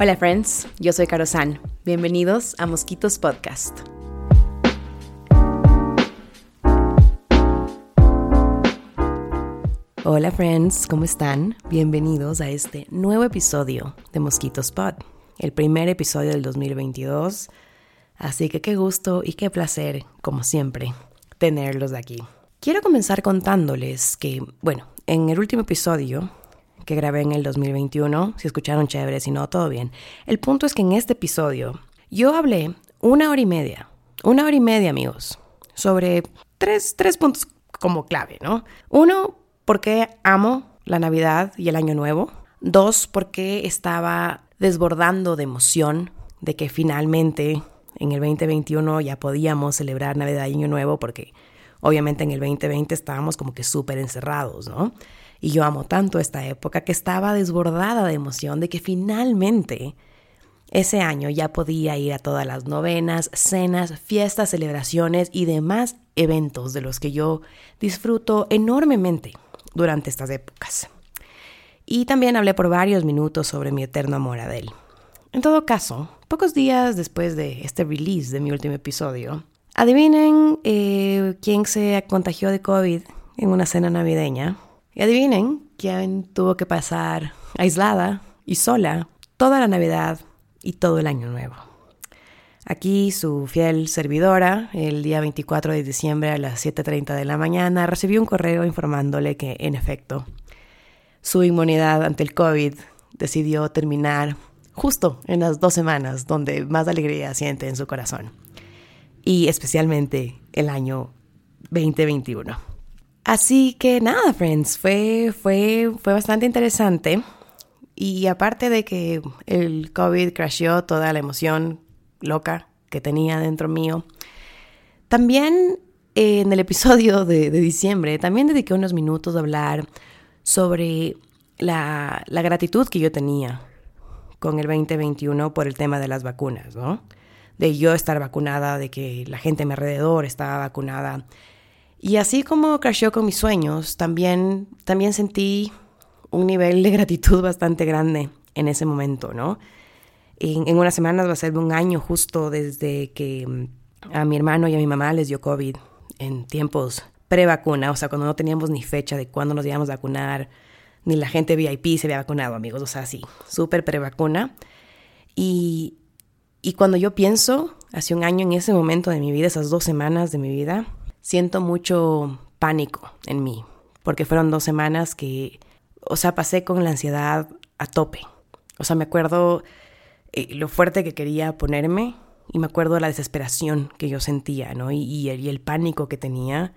Hola friends, yo soy Caro San. Bienvenidos a Mosquitos Podcast. Hola friends, ¿cómo están? Bienvenidos a este nuevo episodio de Mosquitos Pod, el primer episodio del 2022. Así que qué gusto y qué placer, como siempre, tenerlos aquí. Quiero comenzar contándoles que, bueno, en el último episodio que grabé en el 2021. Si escucharon chévere, si no, todo bien. El punto es que en este episodio yo hablé una hora y media, una hora y media, amigos, sobre tres, tres puntos como clave, ¿no? Uno, porque amo la Navidad y el Año Nuevo. Dos, porque estaba desbordando de emoción de que finalmente en el 2021 ya podíamos celebrar Navidad y Año Nuevo porque obviamente en el 2020 estábamos como que súper encerrados, ¿no? Y yo amo tanto esta época que estaba desbordada de emoción de que finalmente ese año ya podía ir a todas las novenas, cenas, fiestas, celebraciones y demás eventos de los que yo disfruto enormemente durante estas épocas. Y también hablé por varios minutos sobre mi eterno amor a él. En todo caso, pocos días después de este release de mi último episodio, adivinen eh, quién se contagió de COVID en una cena navideña. Y adivinen quién tuvo que pasar aislada y sola toda la Navidad y todo el Año Nuevo. Aquí su fiel servidora, el día 24 de diciembre a las 7.30 de la mañana, recibió un correo informándole que, en efecto, su inmunidad ante el COVID decidió terminar justo en las dos semanas donde más alegría siente en su corazón. Y especialmente el año 2021. Así que nada, friends, fue, fue, fue bastante interesante. Y aparte de que el COVID crasheó toda la emoción loca que tenía dentro mío, también en el episodio de, diciembre, también dediqué unos minutos a hablar sobre la, la, gratitud que yo tenía con el 2021 por el tema de las vacunas, ¿no? De yo estar vacunada, de que la gente a mi alrededor estaba vacunada y así como crasheó con mis sueños, también, también sentí un nivel de gratitud bastante grande en ese momento, ¿no? En, en unas semanas va a ser un año justo desde que mm, a mi hermano y a mi mamá les dio COVID en tiempos pre-vacuna, o sea, cuando no teníamos ni fecha de cuándo nos íbamos a vacunar, ni la gente VIP se había vacunado, amigos, o sea, sí, súper pre-vacuna. Y, y cuando yo pienso, hace un año en ese momento de mi vida, esas dos semanas de mi vida, siento mucho pánico en mí, porque fueron dos semanas que, o sea, pasé con la ansiedad a tope. O sea, me acuerdo eh, lo fuerte que quería ponerme y me acuerdo la desesperación que yo sentía, ¿no? Y, el, pánico que tenía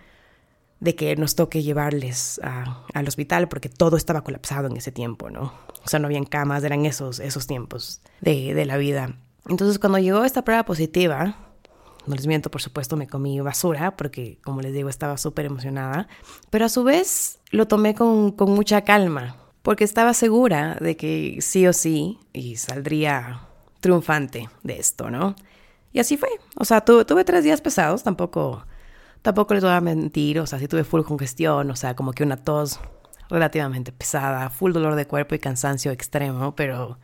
de que nos toque llevarles al hospital porque todo estaba colapsado en ese tiempo, ¿no? O sea, no habían camas, eran esos, esos tiempos de, de la vida. Entonces, cuando llegó esta prueba positiva, no les miento, por supuesto, me comí basura porque, como les digo, estaba súper emocionada. Pero a su vez lo tomé con, con, mucha calma porque estaba segura de que sí o sí y saldría triunfante de esto, ¿no? Y así fue. O sea, tuve tres días pesados, tampoco, tampoco les voy a mentir. O sea, sí tuve full congestión, o sea, como que una tos relativamente pesada, full dolor de cuerpo y cansancio extremo, pero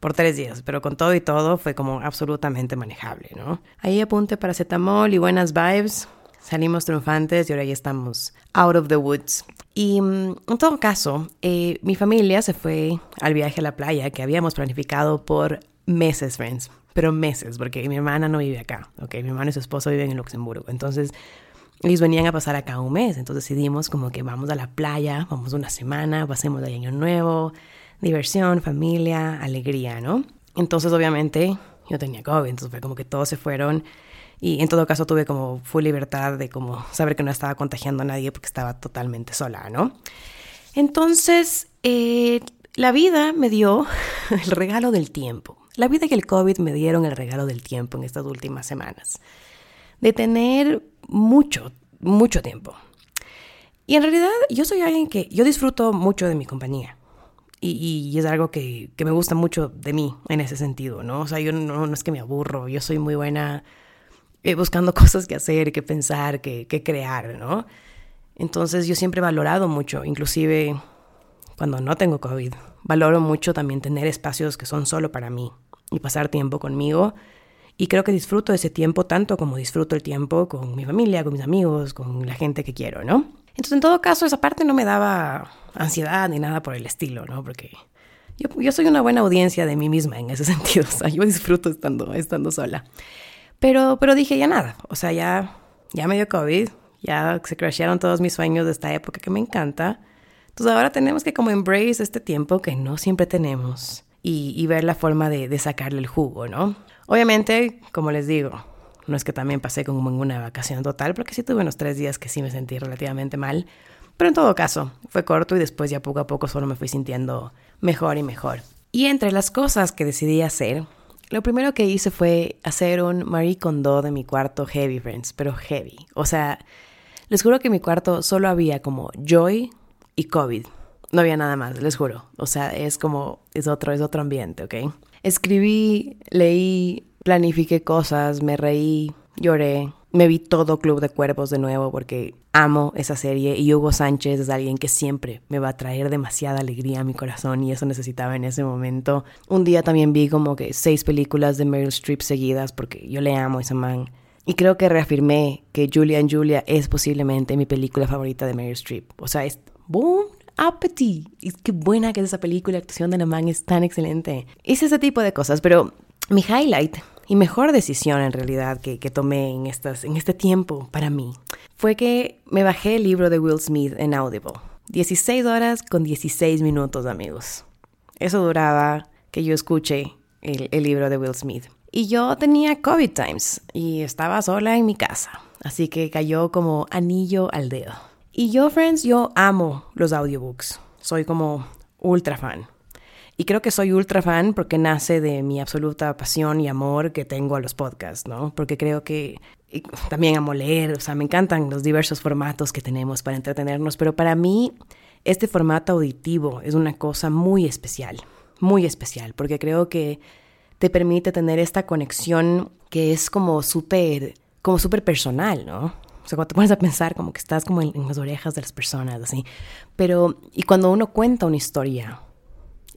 por tres días, pero con todo y todo fue como absolutamente manejable, ¿no? Ahí apunte paracetamol y buenas vibes, salimos triunfantes y ahora ya estamos out of the woods. Y mm, en todo caso, eh, mi familia se fue al viaje a la playa que habíamos planificado por meses, friends, pero meses, porque mi hermana no vive acá, ¿ok? Mi hermano y su esposo viven en Luxemburgo, entonces ellos venían a pasar acá un mes, entonces decidimos como que vamos a la playa, vamos una semana, pasemos de año nuevo, diversión, familia, alegría, ¿no? Entonces, obviamente, yo tenía COVID, entonces fue como que todos se fueron y en todo caso tuve como full libertad de como saber que no estaba contagiando a nadie porque estaba totalmente sola, ¿no? Entonces, eh, la vida me dio el regalo del tiempo. La vida y el COVID me dieron el regalo del tiempo en estas últimas semanas. De tener mucho, mucho tiempo. Y en realidad yo soy alguien que yo disfruto mucho de mi compañía. Y, es algo que, me gusta mucho de mí en ese sentido, ¿no? O sea, yo no, es que me aburro, yo soy muy buena eh, buscando cosas que hacer, que pensar, que, que crear, ¿no? Entonces yo siempre he valorado mucho, inclusive cuando no tengo COVID. Valoro mucho también tener espacios que son solo para mí y pasar tiempo conmigo. Y creo que disfruto ese tiempo tanto como disfruto el tiempo con mi familia, con mis amigos, con la gente que quiero, ¿no? Entonces, en todo caso, esa parte no me daba ansiedad ni nada por el estilo, ¿no? Porque yo, yo soy una buena audiencia de mí misma en ese sentido. O sea, yo disfruto estando, estando sola. Pero, pero dije, ya nada. O sea, ya, ya me dio COVID. Ya se crashearon todos mis sueños de esta época que me encanta. Entonces ahora tenemos que como embrace este tiempo que no siempre tenemos y, ver la forma de, sacarle el jugo, ¿no? Obviamente, como les digo, no es que también pasé como en una vacación total, porque sí tuve unos tres días que sí me sentí relativamente mal. Pero en todo caso, fue corto y después ya poco a poco solo me fui sintiendo mejor y mejor. Y entre las cosas que decidí hacer, lo primero que hice fue hacer un Marie Kondo de mi cuarto heavy, friends, pero heavy. O sea, les juro que en mi cuarto solo había como Joy y COVID. No había nada más, les juro. O sea, es como, es otro, es otro ambiente, ¿ok? Escribí, leí, planifiqué cosas, me reí, lloré, me vi todo Club de Cuervos de nuevo porque amo esa serie y Hugo Sánchez es alguien que siempre me va a traer demasiada alegría a mi corazón y eso necesitaba en ese momento. Un día también vi como que seis películas de Meryl Streep seguidas porque yo le amo a esa man. Y creo que reafirmé que Julia Julia es posiblemente mi película favorita de Meryl Streep. O sea, es boom appetit. Y qué buena que es esa película, la actuación de la man es tan excelente. Es ese tipo de cosas, pero mi highlight y mejor decisión en realidad que, tomé en este tiempo para mí fue que me bajé el libro de Will Smith en Audible. 16 horas con 16 minutos, amigos. Eso duraba que yo escuché el, el libro de Will Smith. Y yo tenía COVID times y estaba sola en mi casa, así que cayó como anillo al dedo. Y yo, friends, yo amo los audiobooks. Soy como ultra fan. Y creo que soy ultra fan porque nace de mi absoluta pasión y amor que tengo a los podcasts, ¿no? Porque creo que también amo leer, o sea, me encantan los diversos formatos que tenemos para entretenernos, pero para mí este formato auditivo es una cosa muy especial, muy especial, porque creo que te permite tener esta conexión que es como súper, como súper personal, ¿no? O sea, cuando te pones a pensar como que estás como en, en las orejas de las personas, así. Pero, y cuando uno cuenta una historia,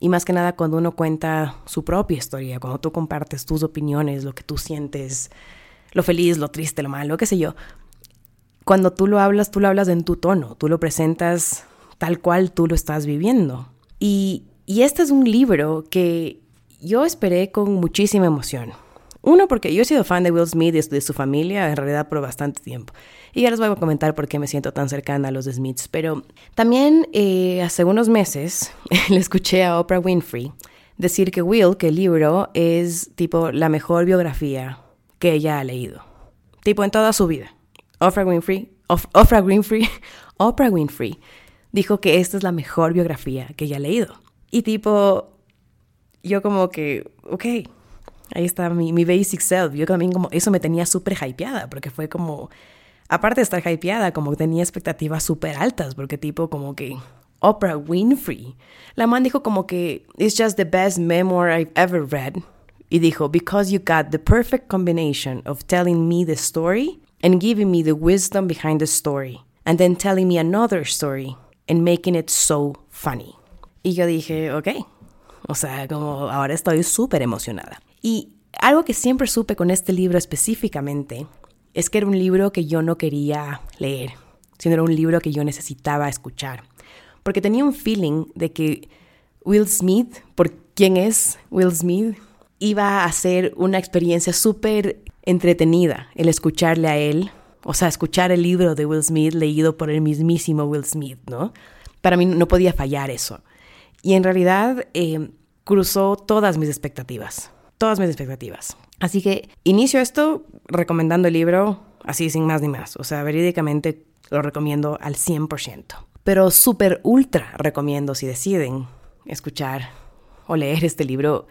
y más que nada cuando uno cuenta su propia historia, cuando tú compartes tus opiniones, lo que tú sientes, lo feliz, lo triste, lo malo, qué sé yo. Cuando tú lo hablas, tú lo hablas en tu tono, tú lo presentas tal cual tú lo estás viviendo. Y, y este es un libro que yo esperé con muchísima emoción. Uno, porque yo he sido fan de Will Smith y de su familia en realidad por bastante tiempo. Y ya les voy a comentar por qué me siento tan cercana a los Smiths. Pero también eh, hace unos meses le escuché a Oprah Winfrey decir que Will, que el libro, es tipo la mejor biografía que ella ha leído. Tipo en toda su vida. Oprah Winfrey, Oprah Winfrey, Oprah Winfrey dijo que esta es la mejor biografía que ella ha leído. Y tipo, yo como que, ok, Ahí está mi, mi basic self. Yo también como eso me tenía súper hypeada porque fue como, aparte de estar hypeada, como tenía expectativas súper altas porque tipo como que Oprah Winfrey. La man dijo como que it's just the best memoir I've ever read. Y dijo, because you got the perfect combination of telling me the story and giving me the wisdom behind the story. And then telling me another story and making it so funny. Y yo dije, ok. O sea, como ahora estoy súper emocionada. Y algo que siempre supe con este libro específicamente es que era un libro que yo no quería leer, sino era un libro que yo necesitaba escuchar. Porque tenía un feeling de que Will Smith, por quién es Will Smith, iba a ser una experiencia súper entretenida el escucharle a él, o sea, escuchar el libro de Will Smith leído por el mismísimo Will Smith, ¿no? Para mí no podía fallar eso. Y en realidad eh, cruzó todas mis expectativas todas mis expectativas. Así que inicio esto recomendando el libro así sin más ni más. O sea, verídicamente lo recomiendo al 100%. Pero súper ultra recomiendo si deciden escuchar o leer este libro,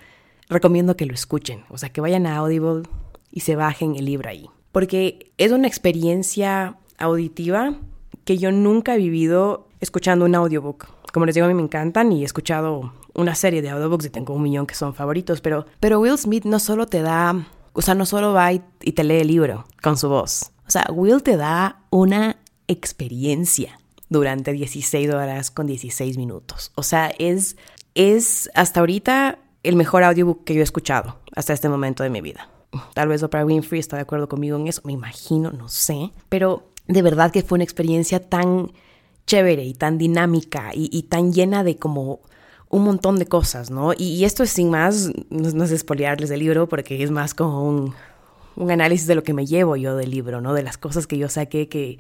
recomiendo que lo escuchen. O sea, que vayan a Audible y se bajen el libro ahí. Porque es una experiencia auditiva que yo nunca he vivido escuchando un audiobook. Como les digo, a mí me encantan y he escuchado una serie de audiobooks y tengo un millón que son favoritos, pero, pero Will Smith no solo te da, o sea, no solo va y, te lee el libro con su voz. O sea, Will te da una experiencia durante 16 horas con 16 minutos. O sea, es, es hasta ahorita el mejor audiobook que yo he escuchado hasta este momento de mi vida. Tal vez Oprah Winfrey está de acuerdo conmigo en eso, me imagino, no sé. Pero de verdad que fue una experiencia tan chévere y tan dinámica y, tan llena de como un montón de cosas, ¿no? Y, esto es sin más, no, es espolearles el libro porque es más como un, un, análisis de lo que me llevo yo del libro, ¿no? De las cosas que yo saqué que,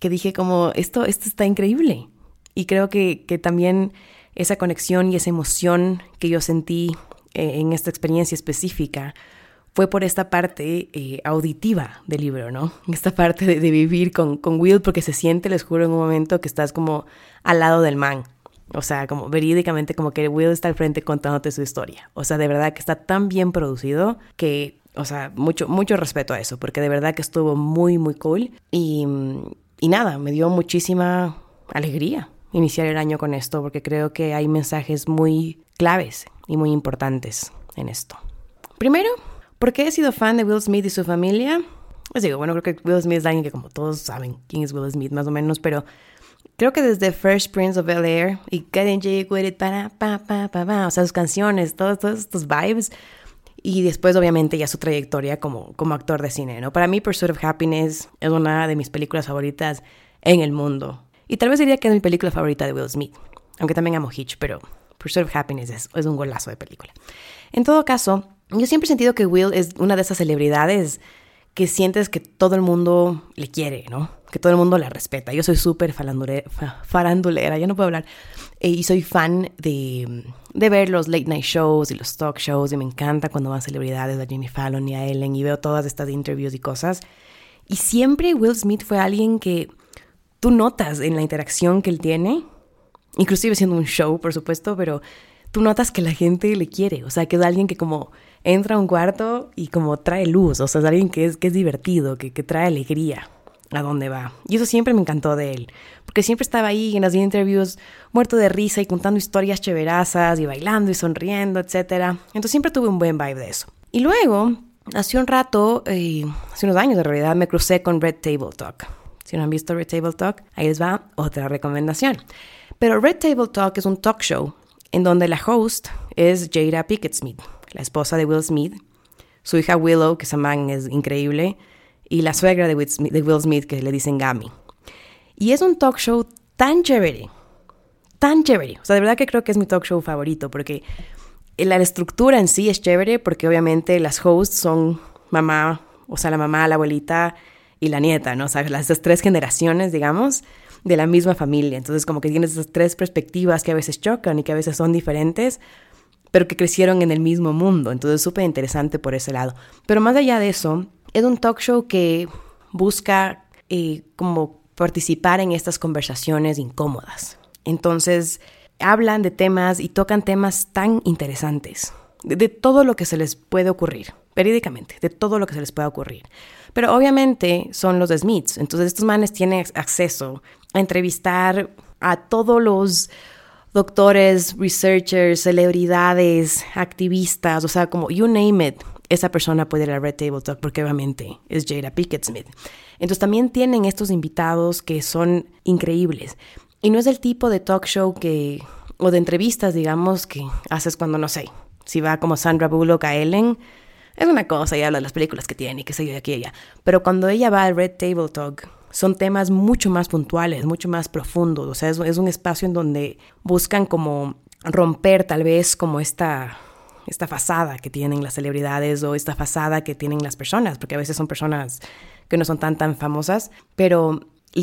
que dije como, esto, esto está increíble. Y creo que, que también esa conexión y esa emoción que yo sentí eh, en esta experiencia específica fue por esta parte eh, auditiva del libro, ¿no? Esta parte de, vivir con, con, Will, porque se siente, les juro, en un momento que estás como al lado del man. O sea, como verídicamente como que Will está al frente contándote su historia. O sea, de verdad que está tan bien producido que, o sea, mucho, mucho respeto a eso, porque de verdad que estuvo muy, muy cool. Y, y nada, me dio muchísima alegría iniciar el año con esto, porque creo que hay mensajes muy claves y muy importantes en esto. Primero, ¿Por qué he sido fan de Will Smith y su familia? Pues digo, bueno, creo que Will Smith es alguien que como todos saben quién es Will Smith más o menos, pero creo que desde First Prince of Bel Air y Getting Jig With It, para, pa, pa, pa, pa, o sea, sus canciones, todos, todos estos vibes, y después obviamente ya su trayectoria como, como actor de cine, ¿no? Para mí Pursuit of Happiness es una de mis películas favoritas en el mundo. Y tal vez diría que es mi película favorita de Will Smith, aunque también amo Hitch, pero Pursuit of Happiness es, es un golazo de película. En todo caso, yo siempre he sentido que Will es una de esas celebridades que sientes que todo el mundo le quiere, ¿no? Que todo el mundo la respeta. Yo soy súper farandulera, yo no puedo hablar. Eh, y soy fan de, de, ver los late night shows y los talk shows. Y me encanta cuando van celebridades a Jimmy Fallon y a Ellen y veo todas estas interviews y cosas. Y siempre Will Smith fue alguien que tú notas en la interacción que él tiene, inclusive siendo un show, por supuesto, pero tú notas que la gente le quiere. O sea, que es alguien que como entra a un cuarto y como trae luz, o sea, es alguien que es, que es divertido, que, que trae alegría a dónde va. Y eso siempre me encantó de él, porque siempre estaba ahí en las interviews muerto de risa y contando historias cheverazas y bailando y sonriendo, etc. Entonces siempre tuve un buen vibe de eso. Y luego, hace un rato, eh, hace unos años de realidad, me crucé con Red Table Talk. Si no han visto Red Table Talk, ahí les va otra recomendación. Pero Red Table Talk es un talk show en donde la host es Jada Pickett Smith la esposa de Will Smith, su hija Willow, que esa man es increíble, y la suegra de Will, Smith, que le dicen Gami. Y es un talk show tan chévere, tan chévere. O sea, de verdad que creo que es mi talk show favorito, porque la estructura en sí es chévere, porque obviamente las hosts son mamá, o sea, la mamá, la abuelita y la nieta, ¿no? O sea, las tres generaciones, digamos, de la misma familia. Entonces, como que tienes esas tres perspectivas que a veces chocan y que a veces son diferentes, pero que crecieron en el mismo mundo. Entonces, súper interesante por ese lado. Pero más allá de eso, es un talk show que busca eh, como participar en estas conversaciones incómodas. Entonces, hablan de temas y tocan temas tan interesantes, de, todo lo que se les puede ocurrir, periódicamente, de todo lo que se les pueda ocurrir. Pero obviamente son los Smiths, entonces estos manes tienen acceso a entrevistar a todos los doctores, researchers, celebridades, activistas, o sea, como you name it, esa persona puede ir a Red Table Talk porque obviamente es Jada Pickett Smith. Entonces también tienen estos invitados que son increíbles. Y no es el tipo de talk show que, o de entrevistas, digamos, que haces cuando, no sé, si va como Sandra Bullock a Ellen, es una cosa y habla de las películas que tiene y qué sé yo de aquí y allá. Pero cuando ella va al Red Table Talk, son temas mucho más puntuales, mucho más profundos. O sea, es, es un espacio en donde buscan como romper tal vez como esta, esta fasada que tienen las celebridades o esta fasada que tienen las personas, porque a veces son personas que no son tan tan famosas, pero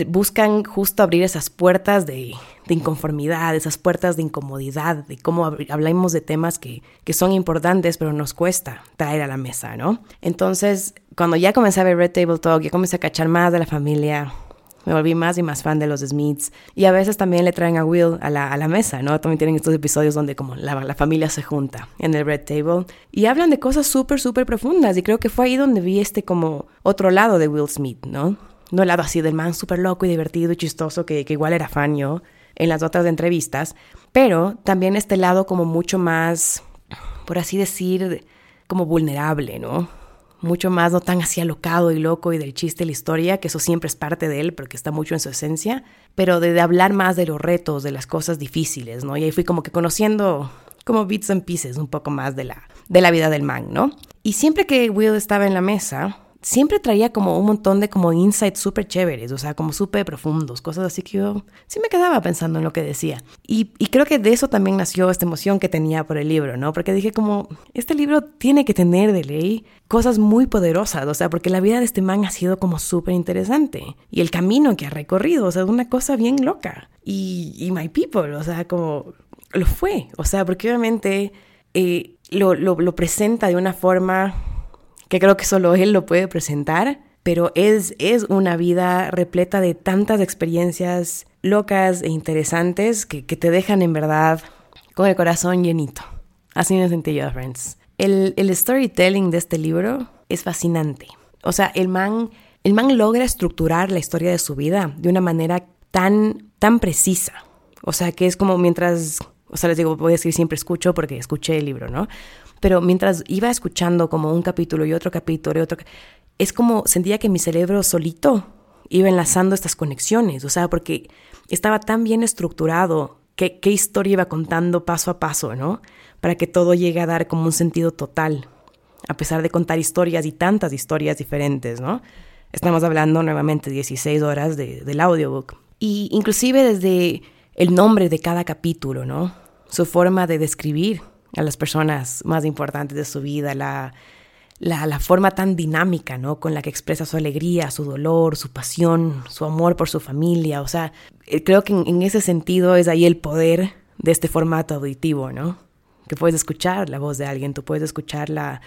buscan justo abrir esas puertas de, inconformidad, esas puertas de incomodidad, de cómo hablamos de temas que, que, son importantes, pero nos cuesta traer a la mesa, ¿no? Entonces, cuando ya comencé a ver Red Table Talk, ya comencé a cachar más de la familia, me volví más y más fan de los Smiths. Y a veces también le traen a Will a la, a la mesa, ¿no? También tienen estos episodios donde como la, la familia se junta en el Red Table y hablan de cosas súper, súper profundas. Y creo que fue ahí donde vi este como otro lado de Will Smith, ¿no? No el lado así del man súper loco y divertido y chistoso que, que igual era fan en las otras entrevistas, pero también este lado como mucho más, por así decir, como vulnerable, ¿no? mucho más, no tan así alocado y loco y del chiste la historia, que eso siempre es parte de él, porque está mucho en su esencia, pero de, hablar más de los retos, de las cosas difíciles, ¿no? Y ahí fui como que conociendo como bits and pieces un poco más de la, de la vida del man, ¿no? Y siempre que Will estaba en la mesa, siempre traía como un montón de como insights súper chéveres, o sea, como súper profundos, cosas así que yo sí me quedaba pensando en lo que decía. Y, creo que de eso también nació esta emoción que tenía por el libro, ¿no? Porque dije como, este libro tiene que tener de ley cosas muy poderosas, o sea, porque la vida de este man ha sido como súper interesante y el camino que ha recorrido, o sea, una cosa bien loca. Y, y My People, o sea, como lo fue, o sea, porque obviamente eh, lo, lo, lo presenta de una forma que creo que solo él lo puede presentar, pero es, es una vida repleta de tantas experiencias locas e interesantes que, que te dejan en verdad con el corazón llenito. Así me sentí yo, friends. El, el storytelling de este libro es fascinante. O sea, el man, el man logra estructurar la historia de su vida de una manera tan, tan precisa. O sea, que es como mientras, o sea, les digo, voy a decir siempre escucho porque escuché el libro, ¿no? Pero mientras iba escuchando como un capítulo y otro capítulo y otro, es como sentía que mi cerebro solito iba enlazando estas conexiones, o sea, porque estaba tan bien estructurado qué, qué historia iba contando paso a paso, ¿no? Para que todo llegue a dar como un sentido total, a pesar de contar historias y tantas historias diferentes, ¿no? Estamos hablando nuevamente 16 horas de, del audiobook. Y inclusive desde el nombre de cada capítulo, ¿no? Su forma de describir a las personas más importantes de su vida, la, la, forma tan dinámica, ¿no? Con la que expresa su alegría, su dolor, su pasión, su amor por su familia. O sea, eh, creo que en, ese sentido es ahí el poder de este formato auditivo, ¿no? Que puedes escuchar la voz de alguien, tú puedes escuchar la,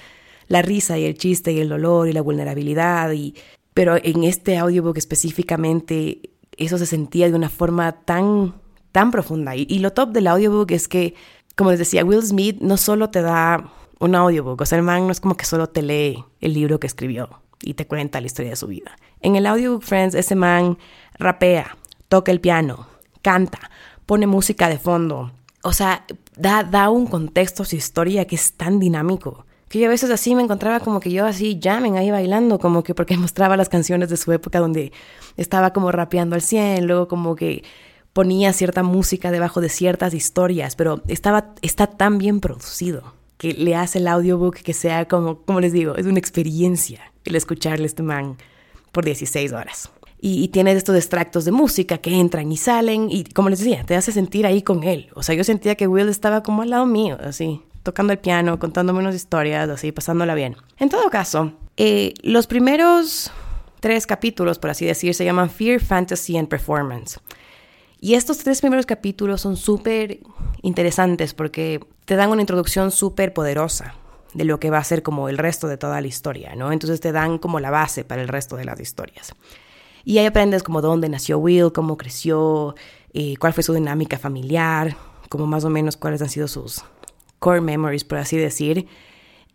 la risa y el chiste y el dolor y la vulnerabilidad, y, pero en este audiobook específicamente eso se sentía de una forma tan, tan profunda. Y, y lo top del audiobook es que como les decía, Will Smith no solo te da un audiobook, o sea, el man no es como que solo te lee el libro que escribió y te cuenta la historia de su vida. En el audiobook, friends, ese man rapea, toca el piano, canta, pone música de fondo. O sea, da, da un contexto a su historia que es tan dinámico. Que yo a veces así me encontraba como que yo así jamming ahí bailando, como que porque mostraba las canciones de su época donde estaba como rapeando al 100, luego como que ponía cierta música debajo de ciertas historias, pero estaba, está tan bien producido que le hace el audiobook que sea como, como les digo, es una experiencia el escucharle este man por 16 horas. Y, y, tiene estos extractos de música que entran y salen y como les decía, te hace sentir ahí con él. O sea, yo sentía que Will estaba como al lado mío, así, tocando el piano, contándome unas historias, así, pasándola bien. En todo caso, eh, los primeros tres capítulos, por así decir, se llaman Fear, Fantasy and Performance. Y estos tres primeros capítulos son súper interesantes porque te dan una introducción súper poderosa de lo que va a ser como el resto de toda la historia, ¿no? Entonces te dan como la base para el resto de las historias. Y ahí aprendes como dónde nació Will, cómo creció, eh, cuál fue su dinámica familiar, como más o menos cuáles han sido sus core memories, por así decir,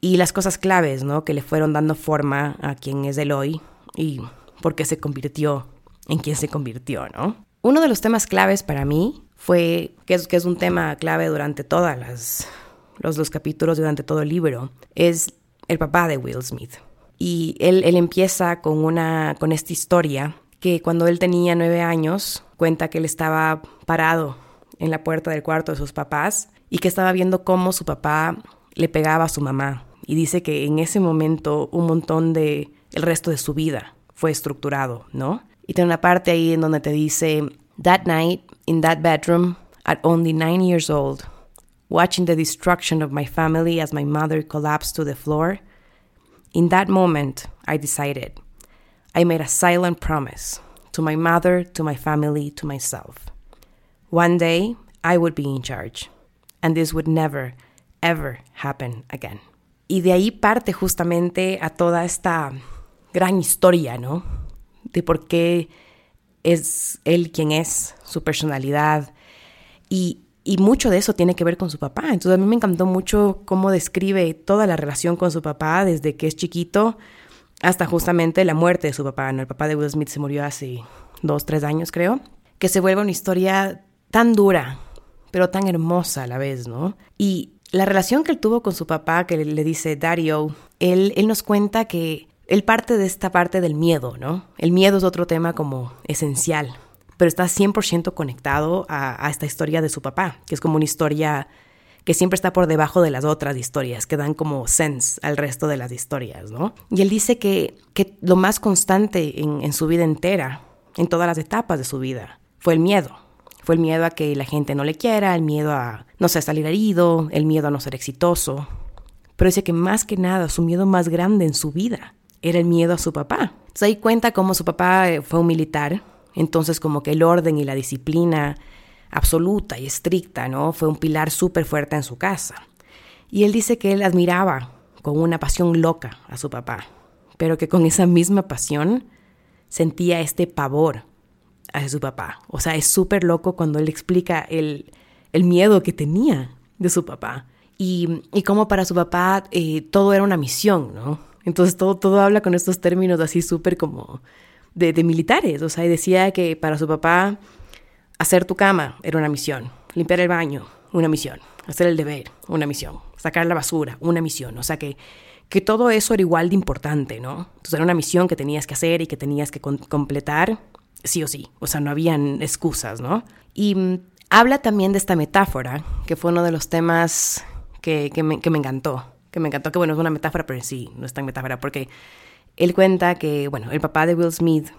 y las cosas claves, ¿no? Que le fueron dando forma a quien es él y por qué se convirtió en quien se convirtió, ¿no? Uno de los temas claves para mí fue, que es, un tema clave durante todos los, los capítulos, durante todo el libro, es el papá de Will Smith. Y él, él empieza con, una, con esta historia que cuando él tenía nueve años, cuenta que él estaba parado en la puerta del cuarto de sus papás y que estaba viendo cómo su papá le pegaba a su mamá. Y dice que en ese momento un montón de el resto de su vida fue estructurado, ¿no? Y tiene una parte ahí en donde te dice, That night, in that bedroom, at only nine years old, watching the destruction of my family as my mother collapsed to the floor, in that moment, I decided. I made a silent promise to my mother, to my family, to myself. One day, I would be in charge, and this would never, ever happen again. Y de ahí parte justamente a toda esta gran historia, ¿no? De por qué es él quien es, su personalidad. Y, y, mucho de eso tiene que ver con su papá. Entonces a mí me encantó mucho cómo describe toda la relación con su papá desde que es chiquito hasta justamente la muerte de su papá. ¿no? El papá de Will Smith se murió hace dos, tres años creo. Que se vuelve una historia tan dura, pero tan hermosa a la vez, ¿no? Y la relación que él tuvo con su papá, que le dice Dario, él, él nos cuenta que él parte de esta parte del miedo, ¿no? El miedo es otro tema como esencial, pero está 100% conectado a, esta historia de su papá, que es como una historia que siempre está por debajo de las otras historias, que dan como sense al resto de las historias, ¿no? Y él dice que, que lo más constante en, su vida entera, en todas las etapas de su vida, fue el miedo. Fue el miedo a que la gente no le quiera, el miedo a no salir herido, el miedo a no ser exitoso. Pero dice que más que nada, su miedo más grande en su vida era el miedo a su papá. Se da cuenta cómo su papá eh, fue un militar, entonces como que el orden y la disciplina absoluta y estricta, ¿no? Fue un pilar súper fuerte en su casa. Y él dice que él admiraba con una pasión loca a su papá, pero que con esa misma pasión sentía este pavor a su papá. O sea, es súper loco cuando él explica el, el, miedo que tenía de su papá y, y cómo para su papá eh, todo era una misión, ¿no? Entonces todo, todo habla con estos términos así súper como de, militares. O sea, decía que para su papá Hacer tu cama era una misión. Limpiar el baño, una misión. Hacer el deber, una misión. Sacar la basura, una misión. O sea que, que todo eso era igual de importante, ¿no? Entonces era una misión que tenías que hacer y que tenías que completar sí o sí. O sea, no habían excusas, ¿no? Y mm, habla también de esta metáfora, que fue uno de los temas que, que, me, que me encantó. Que me encantó, que bueno, es una metáfora, pero sí, no es tan metáfora, porque él cuenta que, bueno, el papá de Will Smith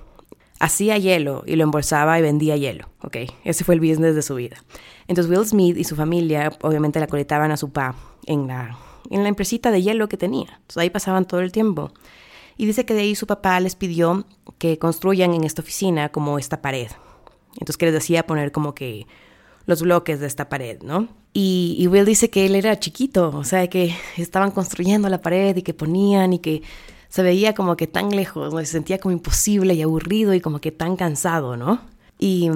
hacía hielo y lo embolsaba y vendía hielo, ¿ok? Ese fue el business de su vida. Entonces Will Smith y su familia obviamente la coletaban a su pa en la, en la empresita de hielo que tenía. Entonces ahí pasaban todo el tiempo. Y dice que de ahí su papá les pidió que construyan en esta oficina como esta pared. Entonces que les decía poner como que los bloques de esta pared, ¿no? Y, y Will dice que él era chiquito, o sea, que estaban construyendo la pared y que ponían y que se veía como que tan lejos, se sentía como imposible y aburrido y como que tan cansado, ¿no? Y,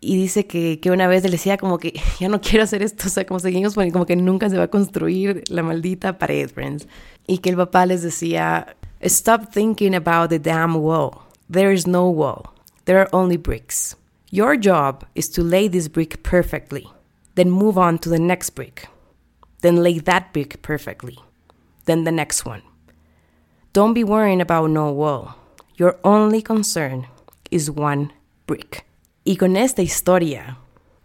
y dice que, que, una vez le decía como que ya no quiero hacer esto, o sea, como seguimos como que nunca se va a construir la maldita pared, friends. Y que el papá les decía, stop thinking about the damn wall. There is no wall. There are only bricks. Your job is to lay this brick perfectly, then move on to the next brick, then lay that brick perfectly, then the next one. Don't be worrying about no wall. Your only concern is one brick. Y con esta historia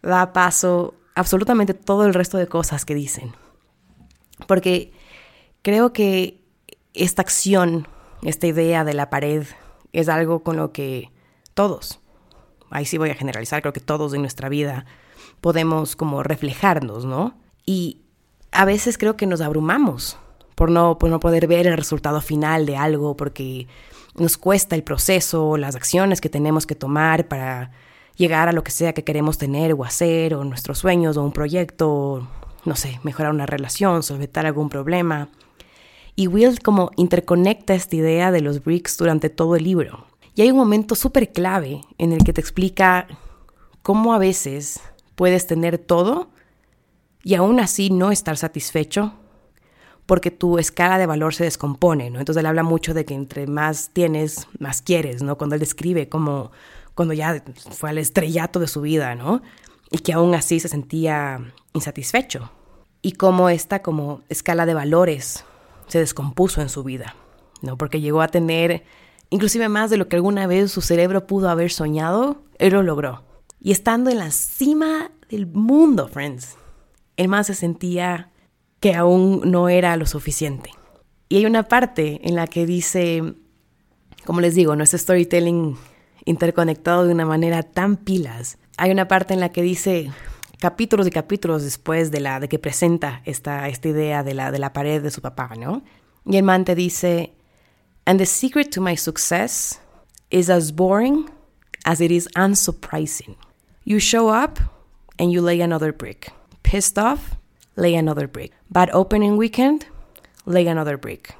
da paso absolutamente todo el resto de cosas que dicen. Porque creo que esta acción, esta idea de la pared, es algo con lo que todos, ahí sí voy a generalizar, creo que todos en nuestra vida podemos como reflejarnos, ¿no? Y a veces creo que nos abrumamos por no, por no poder ver el resultado final de algo, porque nos cuesta el proceso, las acciones que tenemos que tomar para llegar a lo que sea que queremos tener o hacer, o nuestros sueños, o un proyecto, no sé, mejorar una relación, solventar algún problema. Y Will como interconecta esta idea de los bricks durante todo el libro. Y hay un momento súper clave en el que te explica cómo a veces puedes tener todo y aún así no estar satisfecho porque tu escala de valor se descompone, ¿no? Entonces él habla mucho de que entre más tienes, más quieres, ¿no? Cuando él describe como cuando ya fue al estrellato de su vida, ¿no? Y que aún así se sentía insatisfecho. Y cómo esta como escala de valores se descompuso en su vida, ¿no? Porque llegó a tener inclusive más de lo que alguna vez su cerebro pudo haber soñado, él lo logró. Y estando en la cima del mundo, friends, él más se sentía que aún no era lo suficiente. Y hay una parte en la que dice, como les digo, no es storytelling interconectado de una manera tan pilas. Hay una parte en la que dice capítulos y capítulos después de la de que presenta esta, esta idea de la, de la pared de su papá, ¿no? Y el man te dice, and the secret to my success is as boring as it is unsurprising. You show up and you lay another brick. Pissed off, lay another brick. Bad opening weekend, lay another brick.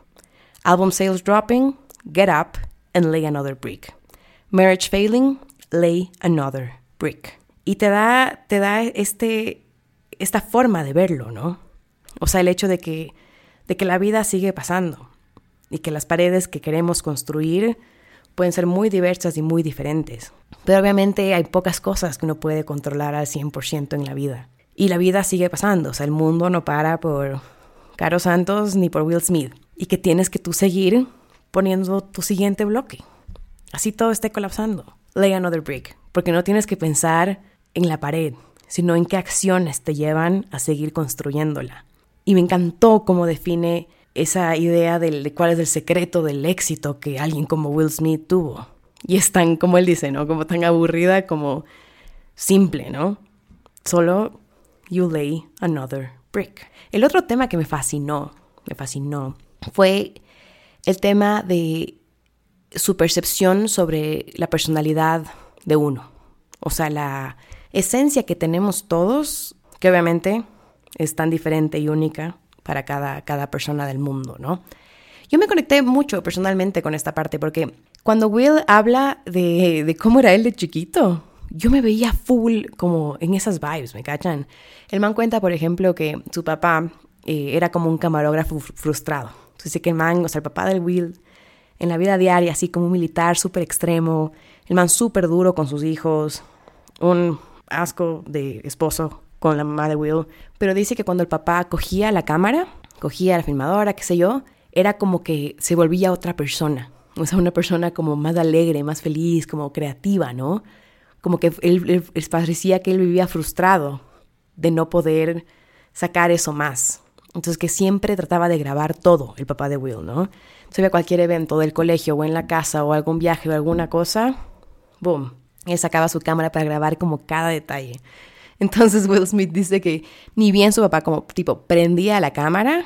Album sales dropping, get up and lay another brick. Marriage failing, lay another brick. Y te da, te da este, esta forma de verlo, ¿no? O sea, el hecho de que, de que la vida sigue pasando y que las paredes que queremos construir pueden ser muy diversas y muy diferentes. Pero obviamente hay pocas cosas que uno puede controlar al 100% en la vida. Y la vida sigue pasando, o sea, el mundo no para por Caro Santos ni por Will Smith. Y que tienes que tú seguir poniendo tu siguiente bloque. Así todo esté colapsando. Lay another brick. Porque no tienes que pensar en la pared, sino en qué acciones te llevan a seguir construyéndola. Y me encantó cómo define esa idea de cuál es el secreto del éxito que alguien como Will Smith tuvo. Y es tan, como él dice, ¿no? Como tan aburrida como simple, ¿no? Solo you lay another brick. El otro tema que me fascinó, me fascinó, fue el tema de su percepción sobre la personalidad de uno. O sea, la esencia que tenemos todos, que obviamente es tan diferente y única para cada, cada persona del mundo, ¿no? Yo me conecté mucho personalmente con esta parte porque cuando Will habla de, de cómo era él de chiquito, yo me veía full como en esas vibes, ¿me cachan? El man cuenta, por ejemplo, que su papá eh, era como un camarógrafo frustrado. Entonces, que el man, o el papá del Will, en la vida diaria, así como un militar súper extremo, el man súper duro con sus hijos, un asco de esposo con la mamá de Will, pero dice que cuando el papá cogía la cámara, cogía la filmadora, qué sé yo, era como que se volvía otra persona. O sea, una persona como más alegre, más feliz, como creativa, ¿no? Como que él, parecía que él vivía frustrado de no poder sacar eso más. Entonces que siempre trataba de grabar todo, el papá de Will, ¿no? Se ve cualquier evento del colegio o en la casa o algún viaje o alguna cosa, boom, él sacaba su cámara para grabar como cada detalle. Entonces Will Smith dice que ni bien su papá como tipo prendía la cámara,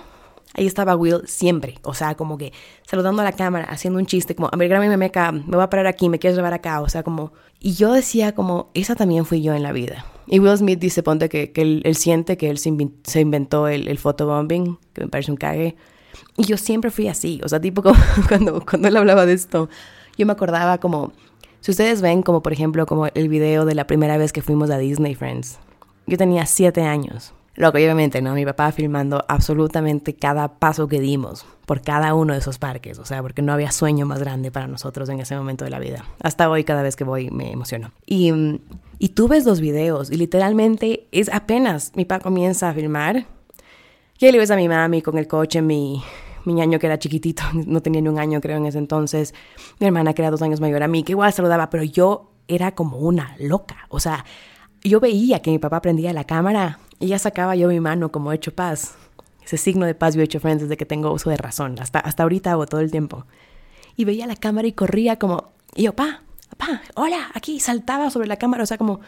ahí estaba Will siempre, o sea, como que saludando a la cámara, haciendo un chiste, como, a ver, grábame acá, me voy a parar aquí, me quieres llevar acá, o sea, como, y yo decía como, esa también fui yo en la vida. Y Will Smith dice, ponte que, que él, siente que él se, inventó el, el photobombing, que me parece un cague, y yo siempre fui así, o sea, tipo como cuando, cuando él hablaba de esto, yo me acordaba como si ustedes ven como por ejemplo como el video de la primera vez que fuimos a Disney Friends, yo tenía siete años. Loco, obviamente, ¿no? Mi papá filmando absolutamente cada paso que dimos por cada uno de esos parques, o sea, porque no había sueño más grande para nosotros en ese momento de la vida. Hasta hoy, cada vez que voy, me emociono. Y, y tú ves los videos y literalmente es apenas mi papá comienza a filmar, que le ves a mi mami con el coche, mi, mi ñaño que era chiquitito, no tenía ni un año creo en ese entonces, mi hermana que era dos años mayor a mí, que igual saludaba, pero yo era como una loca, o sea, yo veía que mi papá prendía la cámara y ya sacaba yo mi mano como hecho paz, ese signo de paz yo he hecho friends desde que tengo uso de razón, hasta, hasta ahorita hago todo el tiempo, y veía la cámara y corría como, y yo, pa, pa, hola, aquí, saltaba sobre la cámara, o sea, como,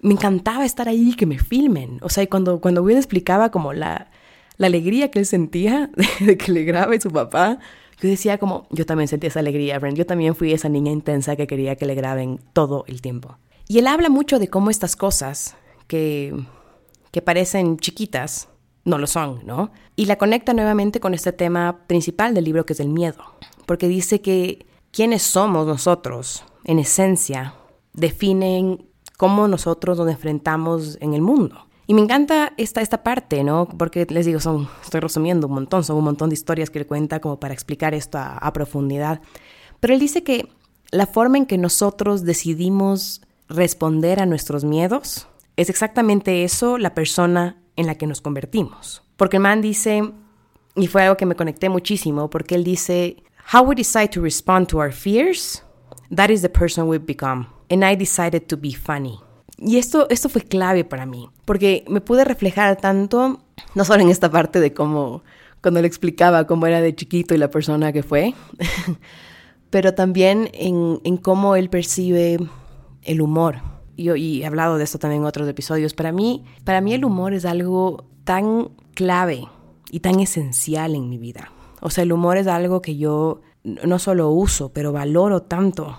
me encantaba estar ahí, que me filmen, o sea, y cuando, cuando Will explicaba como la la alegría que él sentía de, que le grabe su papá, yo decía como, yo también sentí esa alegría, Brent. Yo también fui esa niña intensa que quería que le graben todo el tiempo. Y él habla mucho de cómo estas cosas que, que parecen chiquitas, no lo son, ¿no? Y la conecta nuevamente con este tema principal del libro que es el miedo, porque dice que quienes somos nosotros, en esencia, definen cómo nosotros nos enfrentamos en el mundo. Y me encanta esta, esta parte, ¿no? Porque les digo, son, estoy resumiendo un montón, son un montón de historias que él cuenta como para explicar esto a, a profundidad. Pero él dice que la forma en que nosotros decidimos responder a nuestros miedos es exactamente eso la persona en la que nos convertimos. Porque el man dice, y fue algo que me conecté muchísimo, porque él dice, How we decide to respond to our fears, that is the person we've become. And I decided to be funny. Y esto, esto fue clave para mí, porque me pude reflejar tanto, no solo en esta parte de cómo, cuando le explicaba cómo era de chiquito y la persona que fue, pero también en, en, cómo él percibe el humor. Yo, y he hablado de esto también en otros episodios. Para mí, para mí el humor es algo tan clave y tan esencial en mi vida. O sea, el humor es algo que yo no solo uso, pero valoro tanto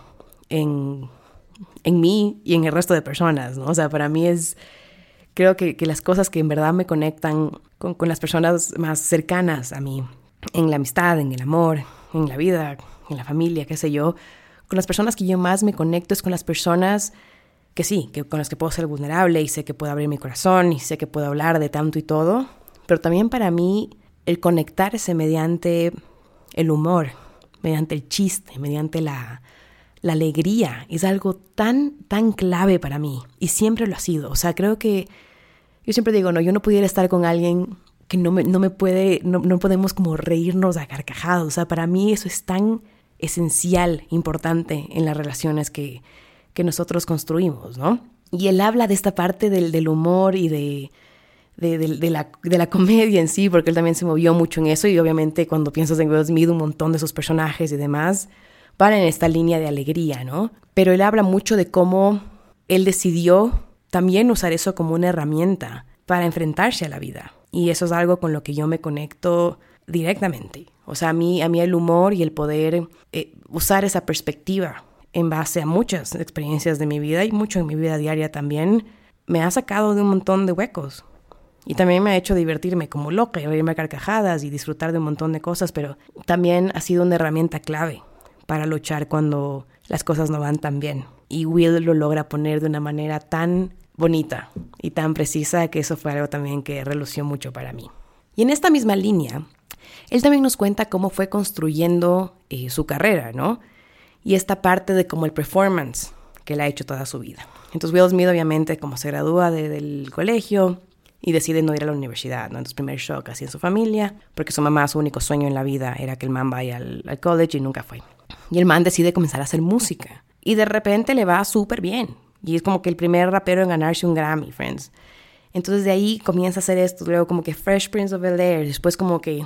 en en mí y en el resto de personas, ¿no? O sea, para mí es, creo que, que las cosas que en verdad me conectan con, con, las personas más cercanas a mí, en la amistad, en el amor, en la vida, en la familia, qué sé yo, con las personas que yo más me conecto es con las personas que sí, que con las que puedo ser vulnerable y sé que puedo abrir mi corazón y sé que puedo hablar de tanto y todo, pero también para mí el conectarse mediante el humor, mediante el chiste, mediante la, la alegría es algo tan, tan clave para mí y siempre lo ha sido. O sea, creo que, Yo siempre digo, no, yo no pudiera estar con alguien que no me, no me puede, no, no podemos como reírnos a carcajadas. O sea, para mí eso es tan esencial, importante en las relaciones que, que nosotros construimos, ¿no? Y él habla de esta parte del, del humor y de, de, la, de, la, comedia en sí, porque él también se movió mucho en eso y obviamente cuando piensas en Will Smith, un montón de sus personajes y demás van en esta línea de alegría, ¿no? Pero él habla mucho de cómo él decidió también usar eso como una herramienta para enfrentarse a la vida. Y eso es algo con lo que yo me conecto directamente. O sea, a mí, a mí el humor y el poder eh, usar esa perspectiva en base a muchas experiencias de mi vida y mucho en mi vida diaria también, me ha sacado de un montón de huecos. Y también me ha hecho divertirme como loca y reírme a carcajadas y disfrutar de un montón de cosas, pero también ha sido una herramienta clave para luchar cuando las cosas no van tan bien. Y Will lo logra poner de una manera tan bonita y tan precisa que eso fue algo también que relució mucho para mí. Y en esta misma línea, él también nos cuenta cómo fue construyendo eh, su carrera, ¿no? Y esta parte de como el performance que él ha hecho toda su vida. Entonces Will Smith obviamente como se gradúa del colegio y decide no ir a la universidad, ¿no? Entonces primer shock así en su familia, porque su mamá su único sueño en la vida era que el man vaya al, al college y nunca fue. Y el man decide comenzar a hacer música. Y de repente le va súper bien. Y es como que el primer rapero en ganarse un Grammy, friends. Entonces de ahí comienza a hacer esto, luego como que Fresh Prince of Bel Air, después como que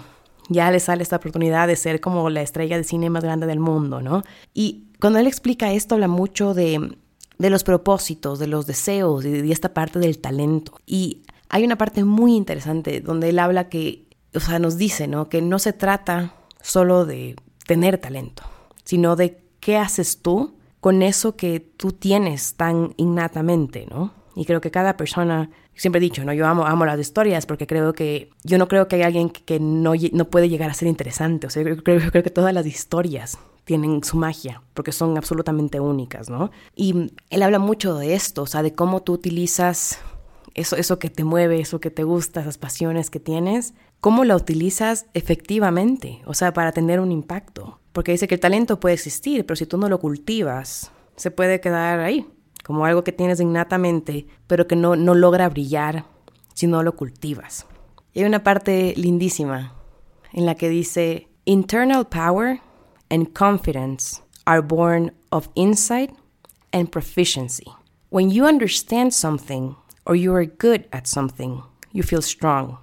ya le sale esta oportunidad de ser como la estrella de cine más grande del mundo, ¿no? Y cuando él explica esto, habla mucho de, de los propósitos, de los deseos y de esta parte del talento. Y hay una parte muy interesante donde él habla que, o sea, nos dice, ¿no? Que no se trata solo de tener talento, sino de qué haces tú con eso que tú tienes tan innatamente, ¿no? Y creo que cada persona, siempre he dicho, ¿no? Yo amo, amo las historias porque creo que, yo no creo que hay alguien que no, no puede llegar a ser interesante, o sea, yo creo, creo que todas las historias tienen su magia, porque son absolutamente únicas, ¿no? Y él habla mucho de esto, o sea, de cómo tú utilizas eso, eso que te mueve, eso que te gusta, esas pasiones que tienes, cómo la utilizas efectivamente, o sea, para tener un impacto. Porque dice que el talento puede existir, pero si tú no lo cultivas, se puede quedar ahí, como algo que tienes innatamente, pero que no, no logra brillar si no lo cultivas. Y hay una parte lindísima en la que dice, internal power and confidence are born of insight and proficiency. When you understand something or you are good at something, you feel strong,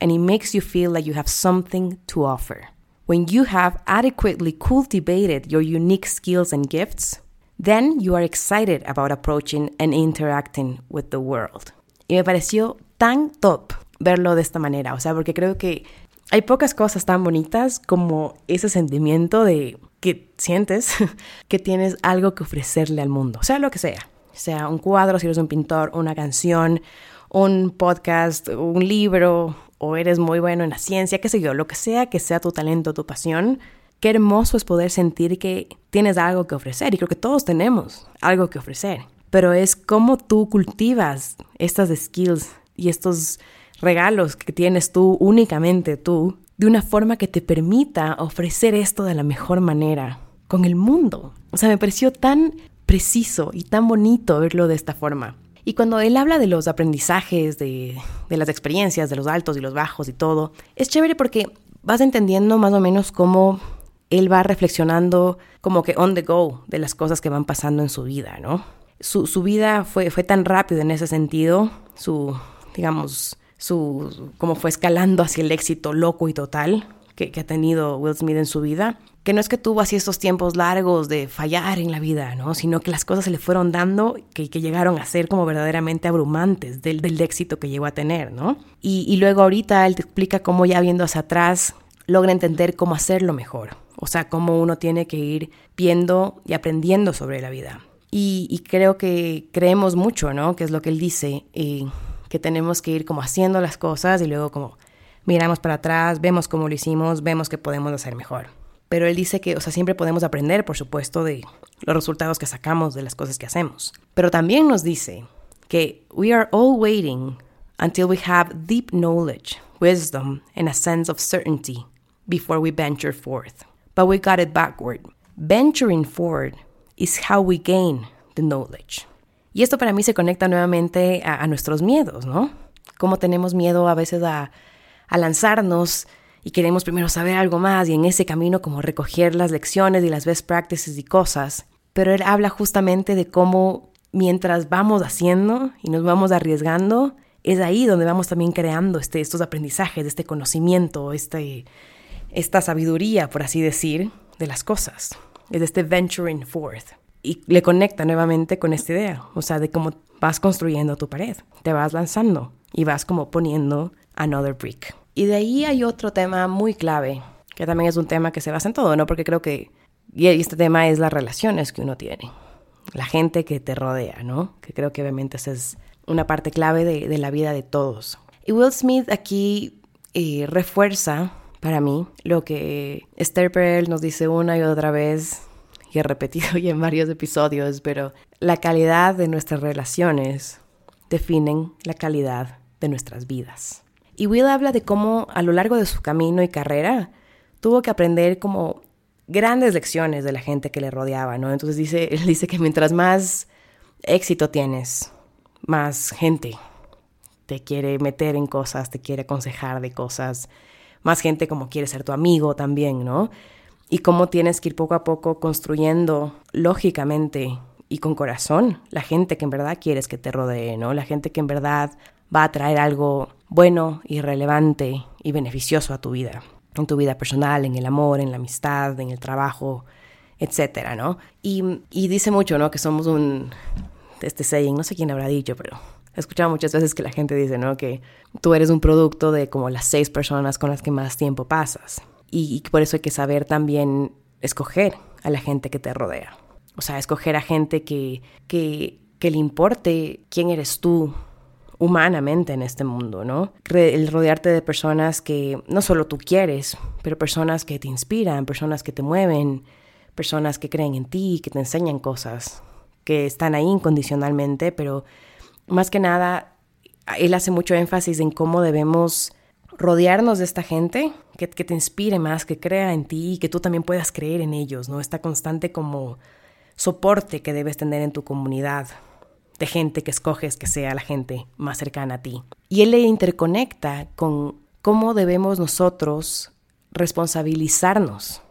and it makes you feel like you have something to offer. When you have adequately cultivated your unique skills and gifts, then you are excited about approaching and interacting with the world. Y me pareció tan top verlo de esta manera, o sea, porque creo que hay pocas cosas tan bonitas como ese sentimiento de que sientes que tienes algo que ofrecerle al mundo, sea lo que sea, sea un cuadro, si eres un pintor, una canción, un podcast, un libro, o eres muy bueno en la ciencia, qué sé yo, lo que sea que sea tu talento, tu pasión, qué hermoso es poder sentir que tienes algo que ofrecer. Y creo que todos tenemos algo que ofrecer. Pero es cómo tú cultivas estas skills y estos regalos que tienes tú, únicamente tú, de una forma que te permita ofrecer esto de la mejor manera con el mundo. O sea, me pareció tan preciso y tan bonito verlo de esta forma. Y cuando él habla de los aprendizajes, de, las experiencias, de los altos y los bajos y todo, es chévere porque vas entendiendo más o menos cómo él va reflexionando como que on the go de las cosas que van pasando en su vida, ¿no? Su, vida fue, fue tan rápido en ese sentido, su, digamos, su, como fue escalando hacia el éxito loco y total que ha tenido Will Smith en su vida, que no es que tuvo así estos tiempos largos de fallar en la vida, ¿no? Sino que las cosas se le fueron dando que, que llegaron a ser como verdaderamente abrumantes del, del, éxito que llegó a tener, ¿no? Y, y luego ahorita él te explica cómo ya viendo hacia atrás logra entender cómo hacerlo mejor. O sea, cómo uno tiene que ir viendo y aprendiendo sobre la vida. Y, y creo que creemos mucho, ¿no? Que es lo que él dice, y que tenemos que ir como haciendo las cosas y luego como miramos para atrás, vemos cómo lo hicimos, vemos que podemos hacer mejor. Pero él dice que, o sea, siempre podemos aprender, por supuesto, de los resultados que sacamos de las cosas que hacemos. Pero también nos dice que we are all waiting until we have deep knowledge, wisdom, and a sense of certainty before we venture forth. But we got it backward. Venturing forward is how we gain the knowledge. Y esto para mí se conecta nuevamente a, nuestros miedos, ¿no? cómo tenemos miedo a veces a, a lanzarnos y queremos primero saber algo más y en ese camino como recoger las lecciones y las best practices y cosas. Pero él habla justamente de cómo mientras vamos haciendo y nos vamos arriesgando, es ahí donde vamos también creando este, estos aprendizajes, este conocimiento, este, esta sabiduría, por así decir, de las cosas. Es este venturing forth. Y le conecta nuevamente con esta idea, o sea, de cómo vas construyendo tu pared, te vas lanzando y vas como poniendo another brick. Y de ahí hay otro tema muy clave, que también es un tema que se basa en todo, ¿no? Porque creo que, y este tema es las relaciones que uno tiene, la gente que te rodea, ¿no? Que creo que obviamente esa es una parte clave de, la vida de todos. Y Will Smith aquí eh, refuerza para mí lo que Esther Perel nos dice una y otra vez, y he repetido ya en varios episodios, pero la calidad de nuestras relaciones definen la calidad de nuestras vidas. Y Will habla de cómo a lo largo de su camino y carrera tuvo que aprender como grandes lecciones de la gente que le rodeaba, ¿no? Entonces dice, él dice que mientras más éxito tienes, más gente te quiere meter en cosas, te quiere aconsejar de cosas, más gente como quiere ser tu amigo también, ¿no? Y cómo tienes que ir poco a poco construyendo lógicamente y con corazón la gente que en verdad quieres que te rodee, ¿no? La gente que en verdad va a traer algo bueno y relevante y beneficioso a tu vida, en tu vida personal, en el amor, en la amistad, en el trabajo, etcétera, ¿no? Y, y dice mucho, ¿no? Que somos un, este saying, no sé quién habrá dicho, pero he escuchado muchas veces que la gente dice, ¿no? Que tú eres un producto de como las seis personas con las que más tiempo pasas. Y, por eso hay que saber también escoger a la gente que te rodea. O sea, escoger a gente que, que, que le importe quién eres tú humanamente en este mundo, ¿no? El rodearte de personas que no solo tú quieres, pero personas que te inspiran, personas que te mueven, personas que creen en ti, que te enseñan cosas, que están ahí incondicionalmente, pero más que nada, él hace mucho énfasis en cómo debemos rodearnos de esta gente que, te inspire más, que crea en ti y que tú también puedas creer en ellos, ¿no? Esta constante como soporte que debes tener en tu comunidad de gente que escoges que sea la gente más cercana a ti. Y él le interconecta con cómo debemos nosotros responsabilizarnos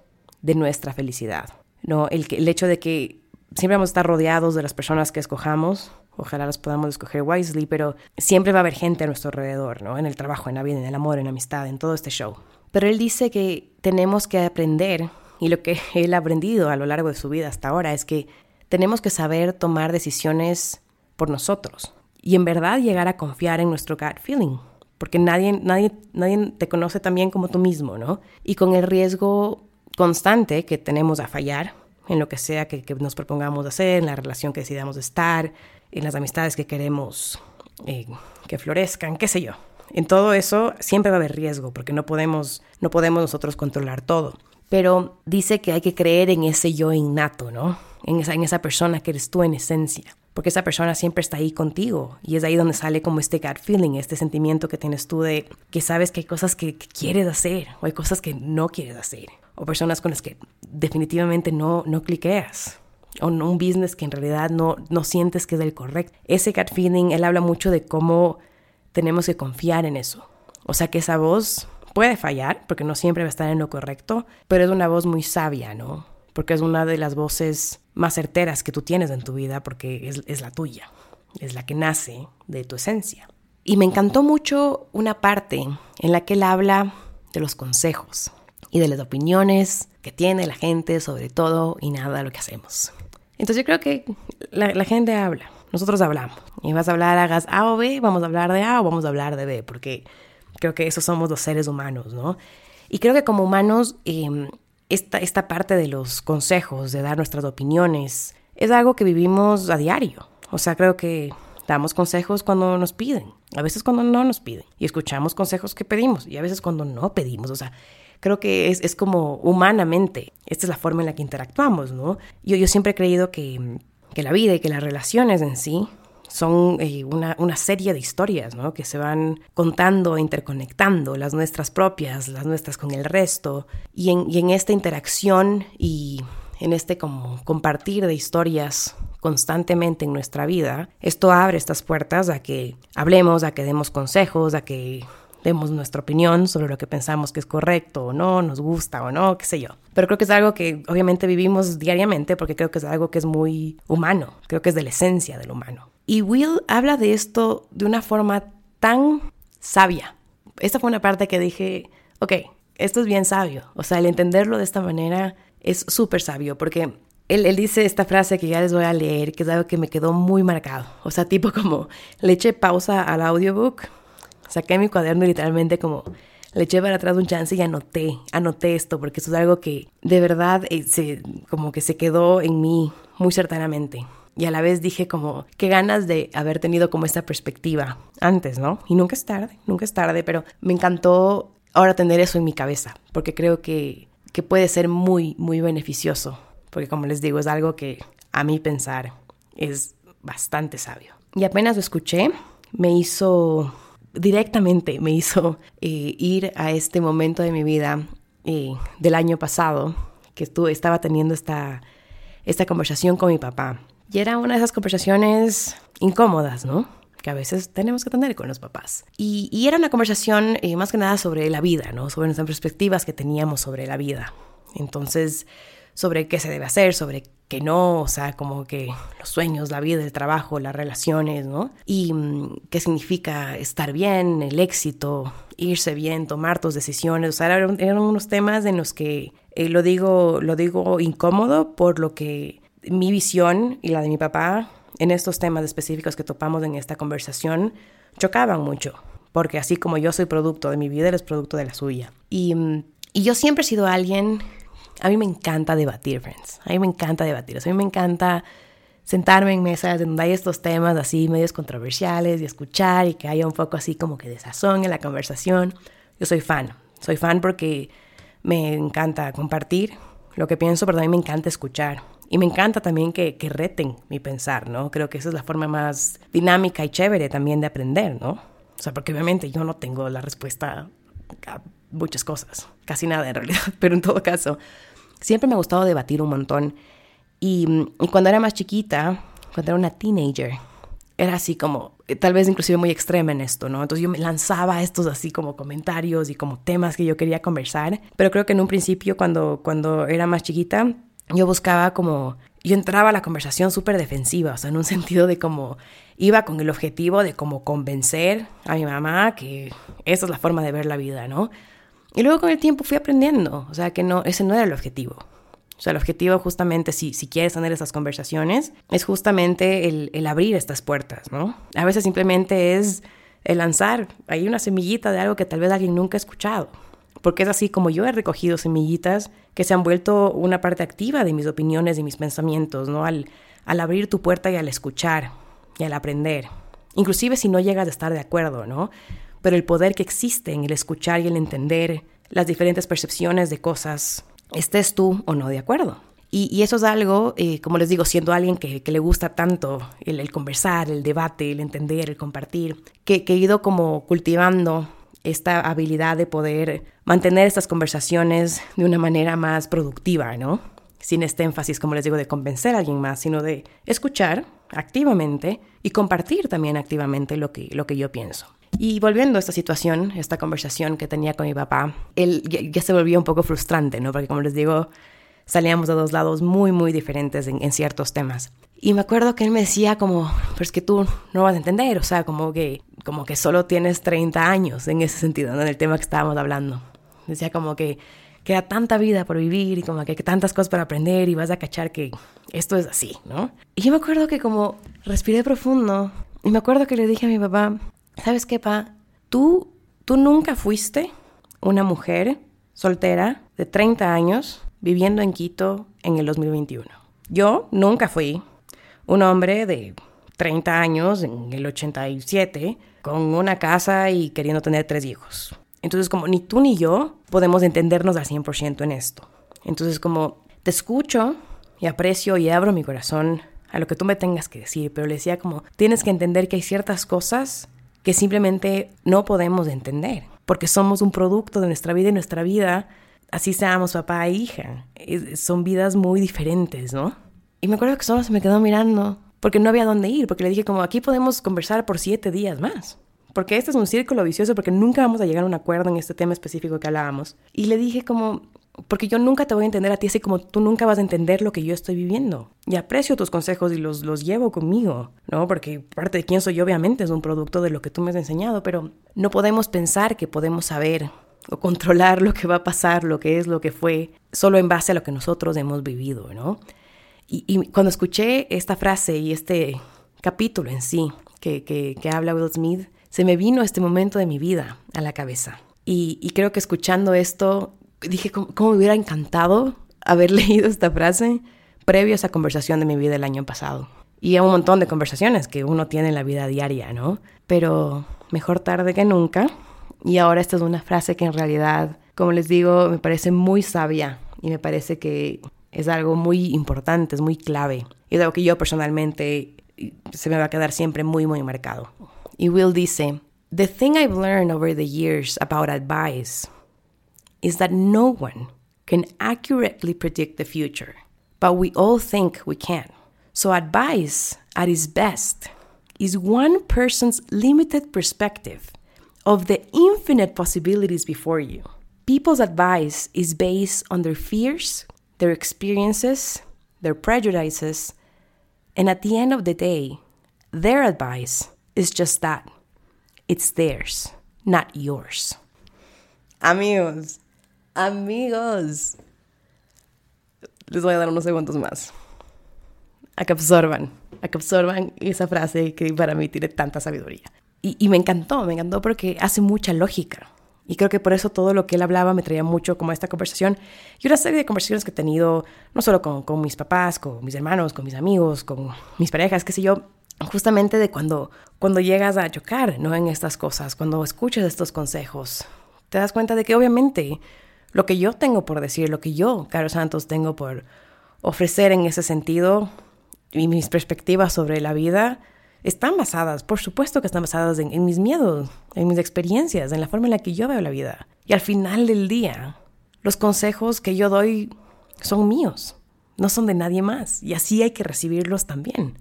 de nuestra felicidad. ¿no? El, el hecho de que siempre vamos a estar rodeados de las personas que escojamos, Ojalá las podamos escoger wisely, pero siempre va a haber gente a nuestro alrededor, ¿no? En el trabajo, en la vida, en el amor, en la amistad, en todo este show. Pero él dice que tenemos que aprender, y lo que él ha aprendido a lo largo de su vida hasta ahora es que tenemos que saber tomar decisiones por nosotros y en verdad llegar a confiar en nuestro gut feeling, porque nadie, nadie, nadie te conoce tan bien como tú mismo, ¿no? Y con el riesgo constante que tenemos a fallar en lo que sea que, nos propongamos hacer, en la relación que decidamos estar, en las amistades que queremos eh, que florezcan, qué sé yo. En todo eso siempre va a haber riesgo porque no podemos, no podemos nosotros controlar todo. Pero dice que hay que creer en ese yo innato, ¿no? En esa, en esa persona que eres tú en esencia. Porque esa persona siempre está ahí contigo. Y es ahí donde sale como este gut feeling, este sentimiento que tienes tú de que sabes que hay cosas que, que quieres hacer o hay cosas que no quieres hacer. O personas con las que definitivamente no, no cliqueas o un business que en realidad no, no sientes que es el correcto. Ese gut feeling, él habla mucho de cómo tenemos que confiar en eso. O sea que esa voz puede fallar, porque no siempre va a estar en lo correcto, pero es una voz muy sabia, ¿no? Porque es una de las voces más certeras que tú tienes en tu vida, porque es, la tuya, es la que nace de tu esencia. Y me encantó mucho una parte en la que él habla de los consejos y de las opiniones que tiene la gente sobre todo y nada de lo que hacemos. Entonces yo creo que la, gente habla, nosotros hablamos. Y vas a hablar, hagas A o B, vamos a hablar de A o vamos a hablar de B, porque creo que esos somos los seres humanos, ¿no? Y creo que como humanos, em, esta, esta parte de los consejos, de dar nuestras opiniones, es algo que vivimos a diario. O sea, creo que damos consejos cuando nos piden, a veces cuando no nos piden, y escuchamos consejos que pedimos, y a veces cuando no pedimos. O sea, creo que es, es, como humanamente, esta es la forma en la que interactuamos, ¿no? Yo, yo siempre he creído que, que la vida y que las relaciones en sí son eh, una, una, serie de historias, ¿no? Que se van contando, interconectando, las nuestras propias, las nuestras con el resto, y en, y en esta interacción y en este como compartir de historias constantemente en nuestra vida, esto abre estas puertas a que hablemos, a que demos consejos, a que demos nuestra opinión sobre lo que pensamos que es correcto o no, nos gusta o no, qué sé yo. Pero creo que es algo que obviamente vivimos diariamente porque creo que es algo que es muy humano, creo que es de la esencia del humano. Y Will habla de esto de una forma tan sabia. Esta fue una parte que dije, ok, esto es bien sabio. O sea, el entenderlo de esta manera es súper sabio porque él, dice esta frase que ya les voy a leer, que es algo que me quedó muy marcado. O sea, tipo como le eché pausa al audiobook, saqué mi cuaderno y literalmente como le eché para atrás un chance y anoté, anoté esto, porque eso es algo que de verdad eh, se, como que se quedó en mí muy certanamente. Y a la vez dije como, qué ganas de haber tenido como esta perspectiva antes, ¿no? Y nunca es tarde, nunca es tarde, pero me encantó ahora tener eso en mi cabeza, porque creo que, que puede ser muy, muy beneficioso porque como les digo, es algo que a mí pensar es bastante sabio. Y apenas lo escuché, me hizo directamente, me hizo eh, ir a este momento de mi vida eh, del año pasado, que estuve, estaba teniendo esta, esta conversación con mi papá. Y era una de esas conversaciones incómodas, ¿no? que a veces tenemos que tener con los papás. Y, era una conversación eh, más que nada sobre la vida, ¿no? Sobre nuestras perspectivas que teníamos sobre la vida. Entonces, sobre qué se debe hacer, sobre qué no, o sea, como que los sueños, la vida, el trabajo, las relaciones, ¿no? Y mm, qué significa estar bien, el éxito, irse bien, tomar tus decisiones, o sea, eran, unos temas en los que eh, lo, digo, lo digo incómodo por lo que mi visión y la de mi papá en estos temas específicos que topamos en esta conversación chocaban mucho, porque así como yo soy producto de mi vida, él es producto de la suya. Y, y yo siempre he sido alguien a mí me encanta debatir, friends. A mí me encanta debatir. a mí me encanta sentarme en mesas donde hay estos temas así medios controversiales y escuchar y que haya un poco así como que de sazón en la conversación. Yo soy fan. Soy fan porque me encanta compartir lo que pienso, pero también me encanta escuchar. Y me encanta también que, que reten mi pensar, ¿no? Creo que esa es la forma más dinámica y chévere también de aprender, ¿no? O sea, porque obviamente yo no tengo la respuesta a muchas cosas, casi nada en realidad, pero en todo caso, siempre me ha gustado debatir un montón. Y, cuando era más chiquita, cuando era una teenager, era así como, tal vez inclusive muy extrema en esto, ¿no? Entonces yo me lanzaba estos así como comentarios y como temas que yo quería conversar, pero creo que en un principio cuando, cuando era más chiquita, yo buscaba como, yo entraba a la conversación súper defensiva, o sea, en un sentido de como, iba con el objetivo de como convencer a mi mamá que esa es la forma de ver la vida, ¿no? Y luego con el tiempo fui aprendiendo, o sea, que no, ese no era el objetivo. O sea, el objetivo justamente, si, si quieres tener esas conversaciones, es justamente el, el abrir estas puertas, ¿no? A veces simplemente es el lanzar ahí una semillita de algo que tal vez alguien nunca ha escuchado. Porque es así como yo he recogido semillitas que se han vuelto una parte activa de mis opiniones y mis pensamientos, ¿no? Al, al abrir tu puerta y al escuchar y al aprender. Inclusive si no llegas a estar de acuerdo, ¿no? pero el poder que existe en el escuchar y el entender las diferentes percepciones de cosas, estés tú o no de acuerdo. Y, eso es algo, eh, como les digo, siendo alguien que, le gusta tanto el, conversar, el debate, el entender, el compartir, que, que he ido como cultivando esta habilidad de poder mantener estas conversaciones de una manera más productiva, ¿no? Sin este énfasis, como les digo, de convencer a alguien más, sino de escuchar activamente y compartir también activamente lo que, lo que yo pienso. Y volviendo a esta situación, esta conversación que tenía con mi papá, él ya, se volvió un poco frustrante, ¿no? Porque como les digo, salíamos de dos lados muy, muy diferentes en, ciertos temas. Y me acuerdo que él me decía como, pues que tú no vas a entender, o sea, como que, como que solo tienes 30 años en ese sentido, ¿no? En el tema que estábamos hablando. Decía como que queda tanta vida por vivir y como que tantas cosas para aprender y vas a cachar que esto es así, ¿no? Y yo me acuerdo que como respiré profundo y me acuerdo que le dije a mi papá, ¿sabes qué, pa? Tú, tú nunca fuiste una mujer soltera de 30 años viviendo en Quito en el 2021. Yo nunca fui un hombre de 30 años en el 87 con una casa y queriendo tener tres hijos. Entonces, como ni tú ni yo podemos entendernos al 100% en esto. Entonces, como te escucho y aprecio y abro mi corazón a lo que tú me tengas que decir, pero le decía como, tienes que entender que hay ciertas cosas que simplemente no podemos entender, porque somos un producto de nuestra vida y nuestra vida, así seamos papá e hija, son vidas muy diferentes, ¿no? Y me acuerdo que solo se me quedó mirando porque no había dónde ir, porque le dije como aquí podemos conversar por siete días más. Porque este es un círculo vicioso, porque nunca vamos a llegar a un acuerdo en este tema específico que hablábamos. Y le dije como, porque yo nunca te voy a entender a ti así como tú nunca vas a entender lo que yo estoy viviendo. Y aprecio tus consejos y los, los llevo conmigo, ¿no? Porque parte de quién soy yo obviamente es un producto de lo que tú me has enseñado, pero no podemos pensar que podemos saber o controlar lo que va a pasar, lo que es, lo que fue, solo en base a lo que nosotros hemos vivido, ¿no? Y, cuando escuché esta frase y este capítulo en sí que, que, habla Will Smith, se me vino este momento de mi vida a la cabeza. Y, y creo que escuchando esto, dije, ¿cómo, ¿cómo, me hubiera encantado haber leído esta frase previo a esa conversación de mi vida el año pasado? Y a un montón de conversaciones que uno tiene en la vida diaria, ¿no? Pero mejor tarde que nunca. Y ahora esta es una frase que en realidad, como les digo, me parece muy sabia y me parece que es algo muy importante, es muy clave. Y es algo que yo personalmente se me va a quedar siempre muy, muy marcado. Y Will dice, The thing I've learned over the years about advice is that no one can accurately predict the future, but we all think we can. So advice at its best is one person's limited perspective of the infinite possibilities before you. People's advice is based on their fears, their experiences, their prejudices, and at the end of the day, their advice is just that it's theirs, not yours. Amigos, amigos. Les voy a dar unos segundos más. A que absorban, a que absorban esa frase que para mí tiene tanta sabiduría. Y, me encantó, me encantó porque hace mucha lógica. Y creo que por eso todo lo que él hablaba me traía mucho como esta conversación y una serie de conversaciones que he tenido, no solo con, con mis papás, con mis hermanos, con mis amigos, con mis parejas, qué sé yo, justamente de cuando, cuando llegas a chocar, ¿no? En estas cosas, cuando escuchas estos consejos, te das cuenta de que obviamente lo que yo tengo por decir, lo que yo, Carlos Santos, tengo por ofrecer en ese sentido y mis perspectivas sobre la vida, están basadas, por supuesto que están basadas en, mis miedos, en mis experiencias, en la forma en la que yo veo la vida. Y al final del día, los consejos que yo doy son míos, no son de nadie más. Y así hay que recibirlos también.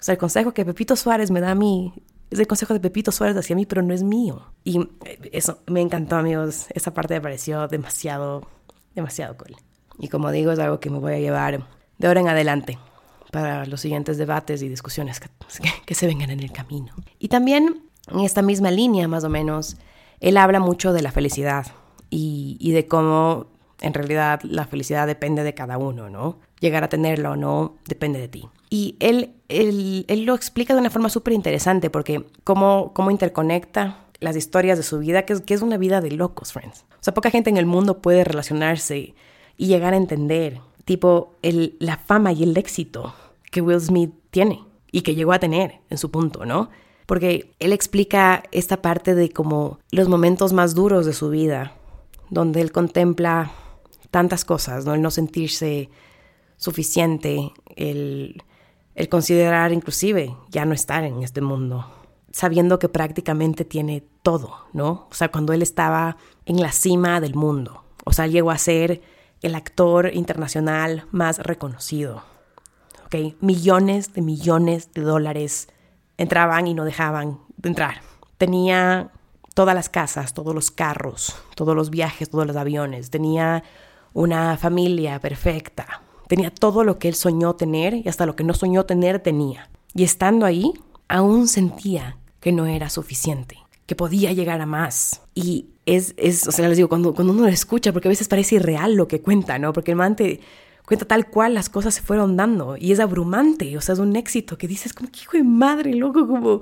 O sea, el consejo que Pepito Suárez me da a mí es el consejo de Pepito Suárez hacia mí, pero no es mío. Y eso me encantó, amigos. Esa parte me pareció demasiado, demasiado cool. Y como digo, es algo que me voy a llevar de ahora en adelante para los siguientes debates y discusiones que, se vengan en el camino. Y también en esta misma línea, más o menos, él habla mucho de la felicidad y, de cómo en realidad la felicidad depende de cada uno, ¿no? Llegar a tenerlo o no depende de ti. Y él, él, lo explica de una forma súper interesante porque cómo, cómo interconecta las historias de su vida, que es, que es una vida de locos, friends. O sea, poca gente en el mundo puede relacionarse y llegar a entender, tipo, el, la fama y el éxito que Will Smith tiene y que llegó a tener en su punto, ¿no? Porque él explica esta parte de como los momentos más duros de su vida, donde él contempla tantas cosas, ¿no? El no sentirse suficiente, el, el considerar inclusive ya no estar en este mundo, sabiendo que prácticamente tiene todo, ¿no? O sea, cuando él estaba en la cima del mundo, o sea, llegó a ser el actor internacional más reconocido, Millones de millones de dólares entraban y no dejaban de entrar. Tenía todas las casas, todos los carros, todos los viajes, todos los aviones. Tenía una familia perfecta. Tenía todo lo que él soñó tener y hasta lo que no soñó tener tenía. Y estando ahí, aún sentía que no era suficiente, que podía llegar a más. Y es, es o sea, les digo, cuando, cuando uno lo escucha, porque a veces parece irreal lo que cuenta, ¿no? Porque el man cuenta tal cual las cosas se fueron dando y es abrumante, o sea, es un éxito que dices como que hijo de madre, loco, como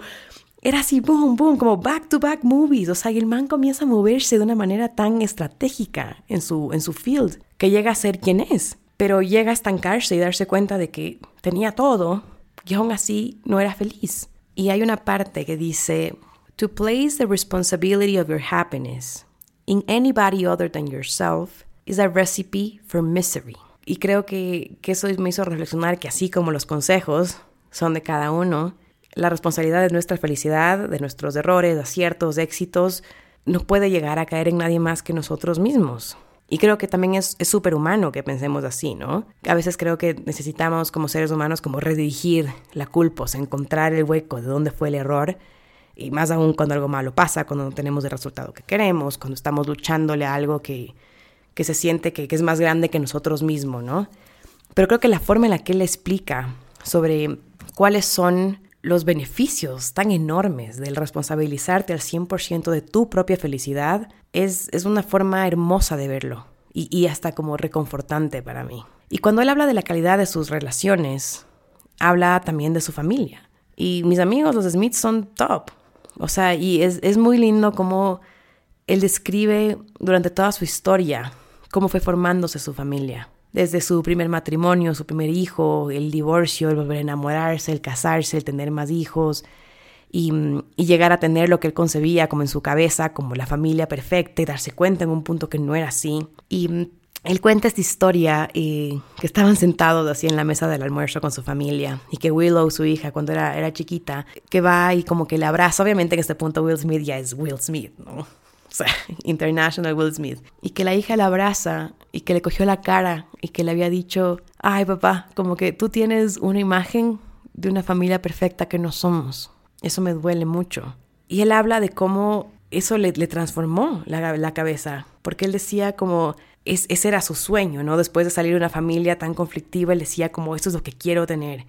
era así, boom, boom, como back to back movies, o sea, y man comienza a moverse de una manera tan estratégica en su, en su field que llega a ser quien es, pero llega a estancarse y darse cuenta de que tenía todo y aún así no era feliz. Y hay una parte que dice, to place the responsibility of your happiness in anybody other than yourself is a recipe for misery. Y creo que, eso me hizo reflexionar que así como los consejos son de cada uno, la responsabilidad de nuestra felicidad, de nuestros errores, aciertos, éxitos, no puede llegar a caer en nadie más que nosotros mismos. Y creo que también es súper humano que pensemos así, ¿no? A veces creo que necesitamos como seres humanos como redirigir la culpa, o sea, encontrar el hueco de dónde fue el error. Y más aún cuando algo malo pasa, cuando no tenemos el resultado que queremos, cuando estamos luchándole a algo que, que se siente que, que es más grande que nosotros mismos, ¿no? Pero creo que la forma en la que él explica sobre cuáles son los beneficios tan enormes del responsabilizarte al 100% de tu propia felicidad es, es una forma hermosa de verlo y, y hasta como reconfortante para mí. Y cuando él habla de la calidad de sus relaciones, habla también de su familia. Y mis amigos, los Smiths, son top. O sea, y es, es muy lindo cómo él describe durante toda su historia cómo fue formándose su familia desde su primer matrimonio, su primer hijo, el divorcio, el volver a enamorarse, el casarse, el tener más hijos y, llegar a tener lo que él concebía como en su cabeza, como la familia perfecta y darse cuenta en un punto que no era así. Y mm, él cuenta esta historia eh, que estaban sentados así en la mesa del almuerzo con su familia y que Willow, su hija, cuando era, era chiquita, que va y como que le abraza. Obviamente en este punto Will Smith ya es Will Smith, ¿no? O sea, International Will Smith. Y que la hija la abraza y que le cogió la cara y que le había dicho, ay papá, como que tú tienes una imagen de una familia perfecta que no somos. Eso me duele mucho. Y él habla de cómo eso le, transformó la, la, cabeza, porque él decía como, es, ese era su sueño, ¿no? Después de salir de una familia tan conflictiva, él decía como, esto es lo que quiero tener.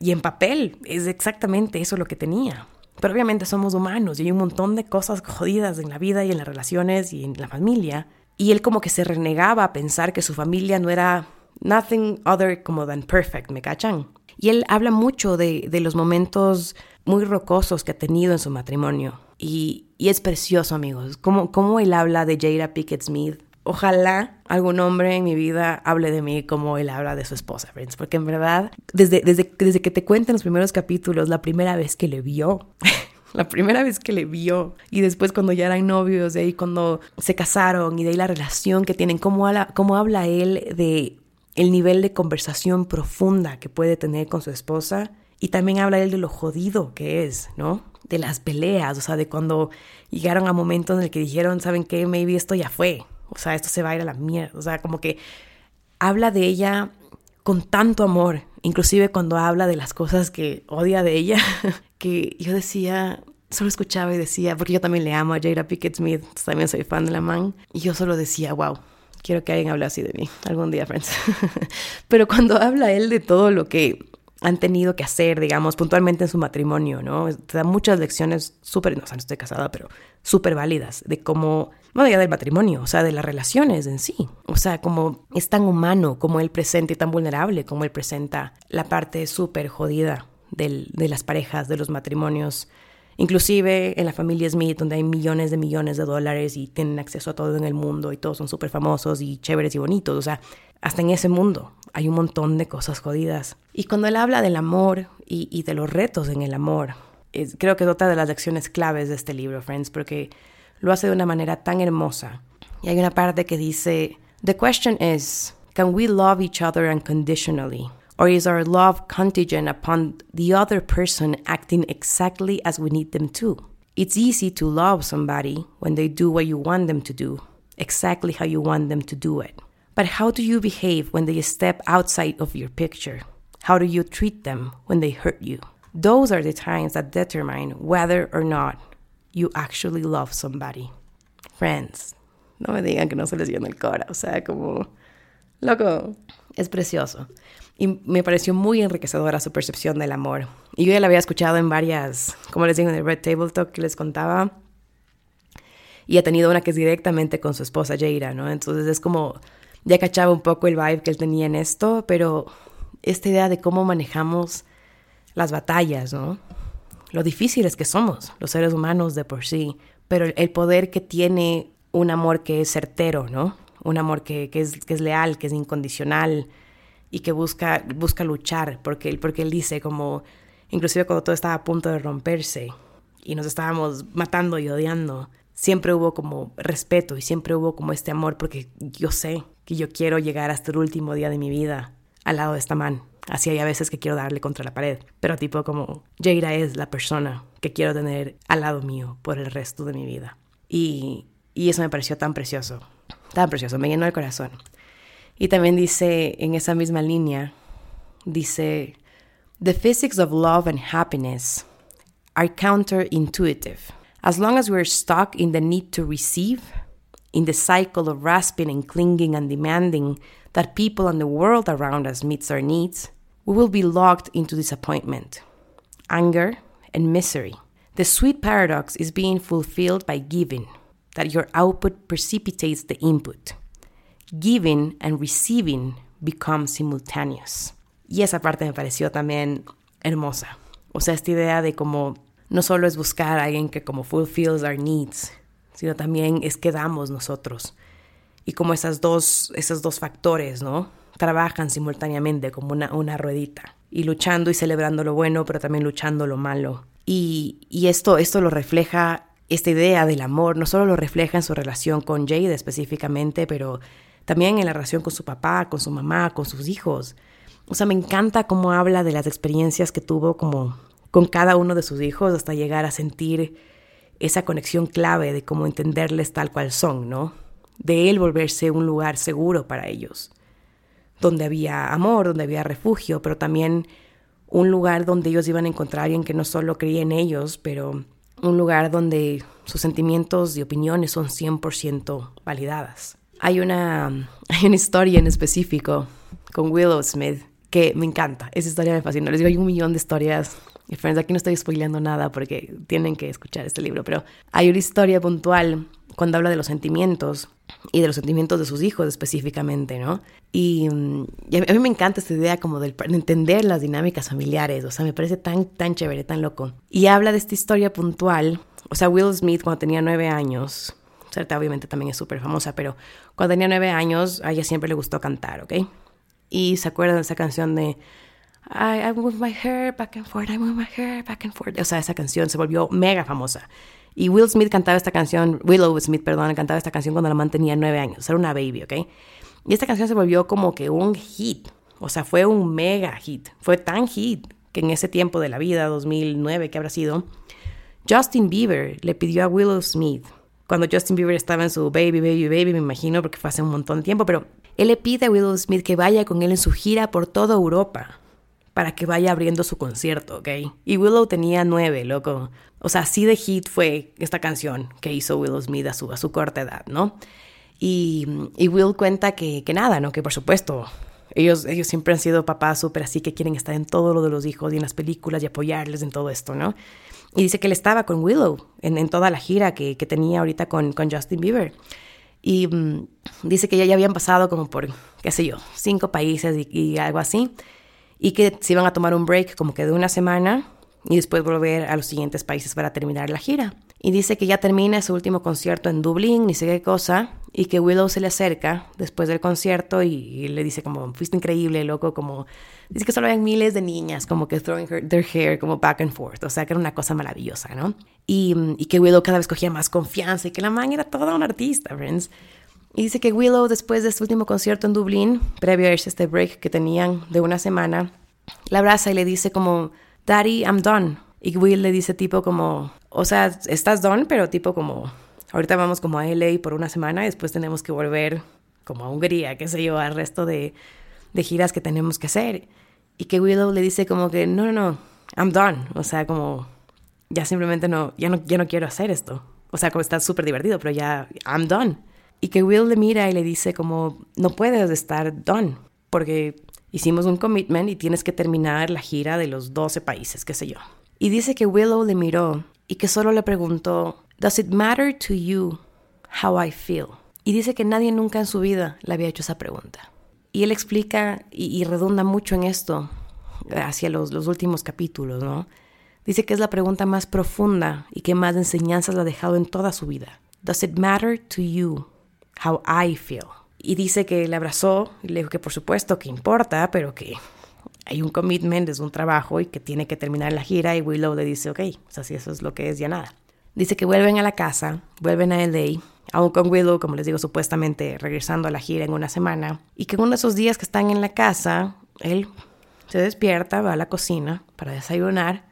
Y en papel es exactamente eso lo que tenía. Pero obviamente somos humanos y hay un montón de cosas jodidas en la vida y en las relaciones y en la familia. Y él como que se renegaba a pensar que su familia no era nothing other como than perfect, ¿me cachan? Y él habla mucho de, de los momentos muy rocosos que ha tenido en su matrimonio. Y, y es precioso, amigos. Como, como él habla de Jada Pickett Smith. Ojalá algún hombre en mi vida hable de mí como él habla de su esposa, friends. Porque en verdad, desde, desde, desde que te cuentan los primeros capítulos, la primera vez que le vio, la primera vez que le vio y después cuando ya eran novios, de ahí cuando se casaron y de ahí la relación que tienen, cómo habla, cómo habla él de el nivel de conversación profunda que puede tener con su esposa y también habla él de lo jodido que es, ¿no? De las peleas, o sea, de cuando llegaron a momentos en el que dijeron, ¿saben qué? Maybe esto ya fue, o sea, esto se va a ir a la mierda, o sea, como que habla de ella con tanto amor, inclusive cuando habla de las cosas que odia de ella, que yo decía, solo escuchaba y decía, porque yo también le amo a Jada Pickett Smith, también soy fan de la man, y yo solo decía, wow, quiero que alguien hable así de mí algún día, friends. Pero cuando habla él de todo lo que han tenido que hacer, digamos, puntualmente en su matrimonio, ¿no? Te da muchas lecciones súper, no, o no estoy casada, pero súper válidas de cómo, no ya del matrimonio, o sea, de las relaciones en sí. O sea, como es tan humano como él presenta y tan vulnerable como él presenta la parte súper jodida del, de las parejas, de los matrimonios. Inclusive en la familia Smith, donde hay millones de millones de dólares y tienen acceso a todo en el mundo y todos son súper famosos y chéveres y bonitos. O sea, hasta en ese mundo hay un montón de cosas jodidas. Y cuando él habla del amor y, de los retos en el amor, creo que es otra de las lecciones claves de este libro, Friends, porque lo hace de una manera tan hermosa. Y hay una parte que dice, The question is, can we love each other unconditionally? Or is our love contingent upon the other person acting exactly as we need them to? It's easy to love somebody when they do what you want them to do, exactly how you want them to do it. But how do you behave when they step outside of your picture? How do you treat them when they hurt you? Those are the times that determine whether or not you actually love somebody. Friends, no me digan que no se les llena el cora, o sea, como, loco, es precioso. Y me pareció muy enriquecedora su percepción del amor. Y yo ya la había escuchado en varias, como les digo, en el Red Table Talk que les contaba. Y ha tenido una que es directamente con su esposa Jaira, ¿no? Entonces es como ya cachaba un poco el vibe que él tenía en esto, pero esta idea de cómo manejamos las batallas, ¿no? Lo difíciles que somos, los seres humanos de por sí, pero el poder que tiene un amor que es certero, ¿no? Un amor que, que, es, que es leal, que es incondicional y que busca, busca luchar, porque porque él dice como, inclusive cuando todo estaba a punto de romperse y nos estábamos matando y odiando, siempre hubo como respeto y siempre hubo como este amor, porque yo sé que yo quiero llegar hasta el último día de mi vida al lado de esta man. Así hay a veces que quiero darle contra la pared, pero tipo como Jaira es la persona que quiero tener al lado mío por el resto de mi vida. Y, y eso me pareció tan precioso, Tan precioso, me llenó el corazón. Y también dice en esa misma línea, dice, The physics of love and happiness are counterintuitive. As long as we're stuck in the need to receive, in the cycle of rasping and clinging and demanding that people and the world around us meets our needs, we will be locked into disappointment, anger, and misery. The sweet paradox is being fulfilled by giving, that your output precipitates the input. Giving and receiving become simultaneous. Y esa parte me pareció también hermosa. O sea, esta idea de cómo no solo es buscar a alguien que como fulfills our needs, sino también es que damos nosotros. Y como esas dos, esos dos factores, ¿no? Trabajan simultáneamente como una, una ruedita. Y luchando y celebrando lo bueno, pero también luchando lo malo. Y, y esto, esto lo refleja, esta idea del amor, no solo lo refleja en su relación con Jade específicamente, pero también en la relación con su papá, con su mamá, con sus hijos. O sea, me encanta cómo habla de las experiencias que tuvo como con cada uno de sus hijos hasta llegar a sentir esa conexión clave de cómo entenderles tal cual son, ¿no? De él volverse un lugar seguro para ellos, donde había amor, donde había refugio, pero también un lugar donde ellos iban a encontrar a alguien que no solo creía en ellos, pero un lugar donde sus sentimientos y opiniones son 100% validadas. Hay una, una historia en específico con Willow Smith que me encanta. Esa historia me fascina. Les digo, hay un millón de historias friends, aquí no estoy spoileando nada porque tienen que escuchar este libro, pero hay una historia puntual cuando habla de los sentimientos y de los sentimientos de sus hijos específicamente, ¿no? Y, a mí me encanta esta idea como de entender las dinámicas familiares, o sea, me parece tan, tan chévere, tan loco. Y habla de esta historia puntual, o sea, Will Smith cuando tenía nueve años, sea, obviamente también es súper famosa, pero cuando tenía nueve años a ella siempre le gustó cantar, ¿ok? Y se acuerdan de esa canción de I, I move my hair back and forth, I move my hair back and forth. O sea, esa canción se volvió mega famosa. Y Will Smith cantaba esta canción, Willow Smith, perdón, cantaba esta canción cuando la man tenía nueve años, era una baby, ¿ok? Y esta canción se volvió como que un hit, o sea, fue un mega hit, fue tan hit que en ese tiempo de la vida, 2009, que habrá sido, Justin Bieber le pidió a Willow Smith, cuando Justin Bieber estaba en su baby, baby, baby, me imagino, porque fue hace un montón de tiempo, pero él le pide a Willow Smith que vaya con él en su gira por toda Europa para que vaya abriendo su concierto, ¿ok? Y Willow tenía nueve, loco. O sea, así de hit fue esta canción que hizo Willow Smith a su, a su corta edad, ¿no? Y, y Will cuenta que, que, nada, ¿no? Que por supuesto, ellos, ellos siempre han sido papás súper así que quieren estar en todo lo de los hijos y en las películas y apoyarles en todo esto, ¿no? Y dice que él estaba con Willow en, en toda la gira que, que tenía ahorita con, con, Justin Bieber. Y um, dice que ya, ya habían pasado como por, qué sé yo, cinco países y algo así y que se iban a tomar un break como que de una semana y después volver a los siguientes países para terminar la gira. Y dice que ya termina su último concierto en Dublín, ni sé qué cosa, y que Willow se le acerca después del concierto y, le dice como, fuiste increíble, loco, como, dice que solo habían miles de niñas como que throwing their hair como back and forth, o sea, que era una cosa maravillosa, ¿no? Y, y que Willow cada vez cogía más confianza y que la man era toda una artista, friends. Y dice que Willow, después de este último concierto en Dublín, previo a este break que tenían de una semana, la abraza y le dice como, Daddy, I'm done. Y Will le dice tipo como, o sea, estás done, pero tipo como, ahorita vamos como a LA por una semana y después tenemos que volver como a Hungría, qué sé yo, al resto de, de giras que tenemos que hacer. Y que Willow le dice como que, no, no, no, I'm done. O sea, como, ya simplemente no, ya no, ya no quiero hacer esto. O sea, como está súper divertido, pero ya, I'm done. Y que Will le mira y le dice como, no puedes estar done, porque hicimos un commitment y tienes que terminar la gira de los 12 países, qué sé yo. Y dice que Willow le miró y que solo le preguntó, Does it matter to you how I feel? Y dice que nadie nunca en su vida le había hecho esa pregunta. Y él explica y, y redunda mucho en esto hacia los, los últimos capítulos, ¿no? Dice que es la pregunta más profunda y que más enseñanzas le ha dejado en toda su vida. Does it matter to you how I feel. Y dice que le abrazó y le dijo que por supuesto que importa, pero que hay un commitment, es un trabajo y que tiene que terminar la gira y Willow le dice, ok, o sea, si eso es lo que es, ya nada. Dice que vuelven a la casa, vuelven a LA, aún con Willow, como les digo, supuestamente regresando a la gira en una semana, y que uno de esos días que están en la casa, él se despierta, va a la cocina para desayunar,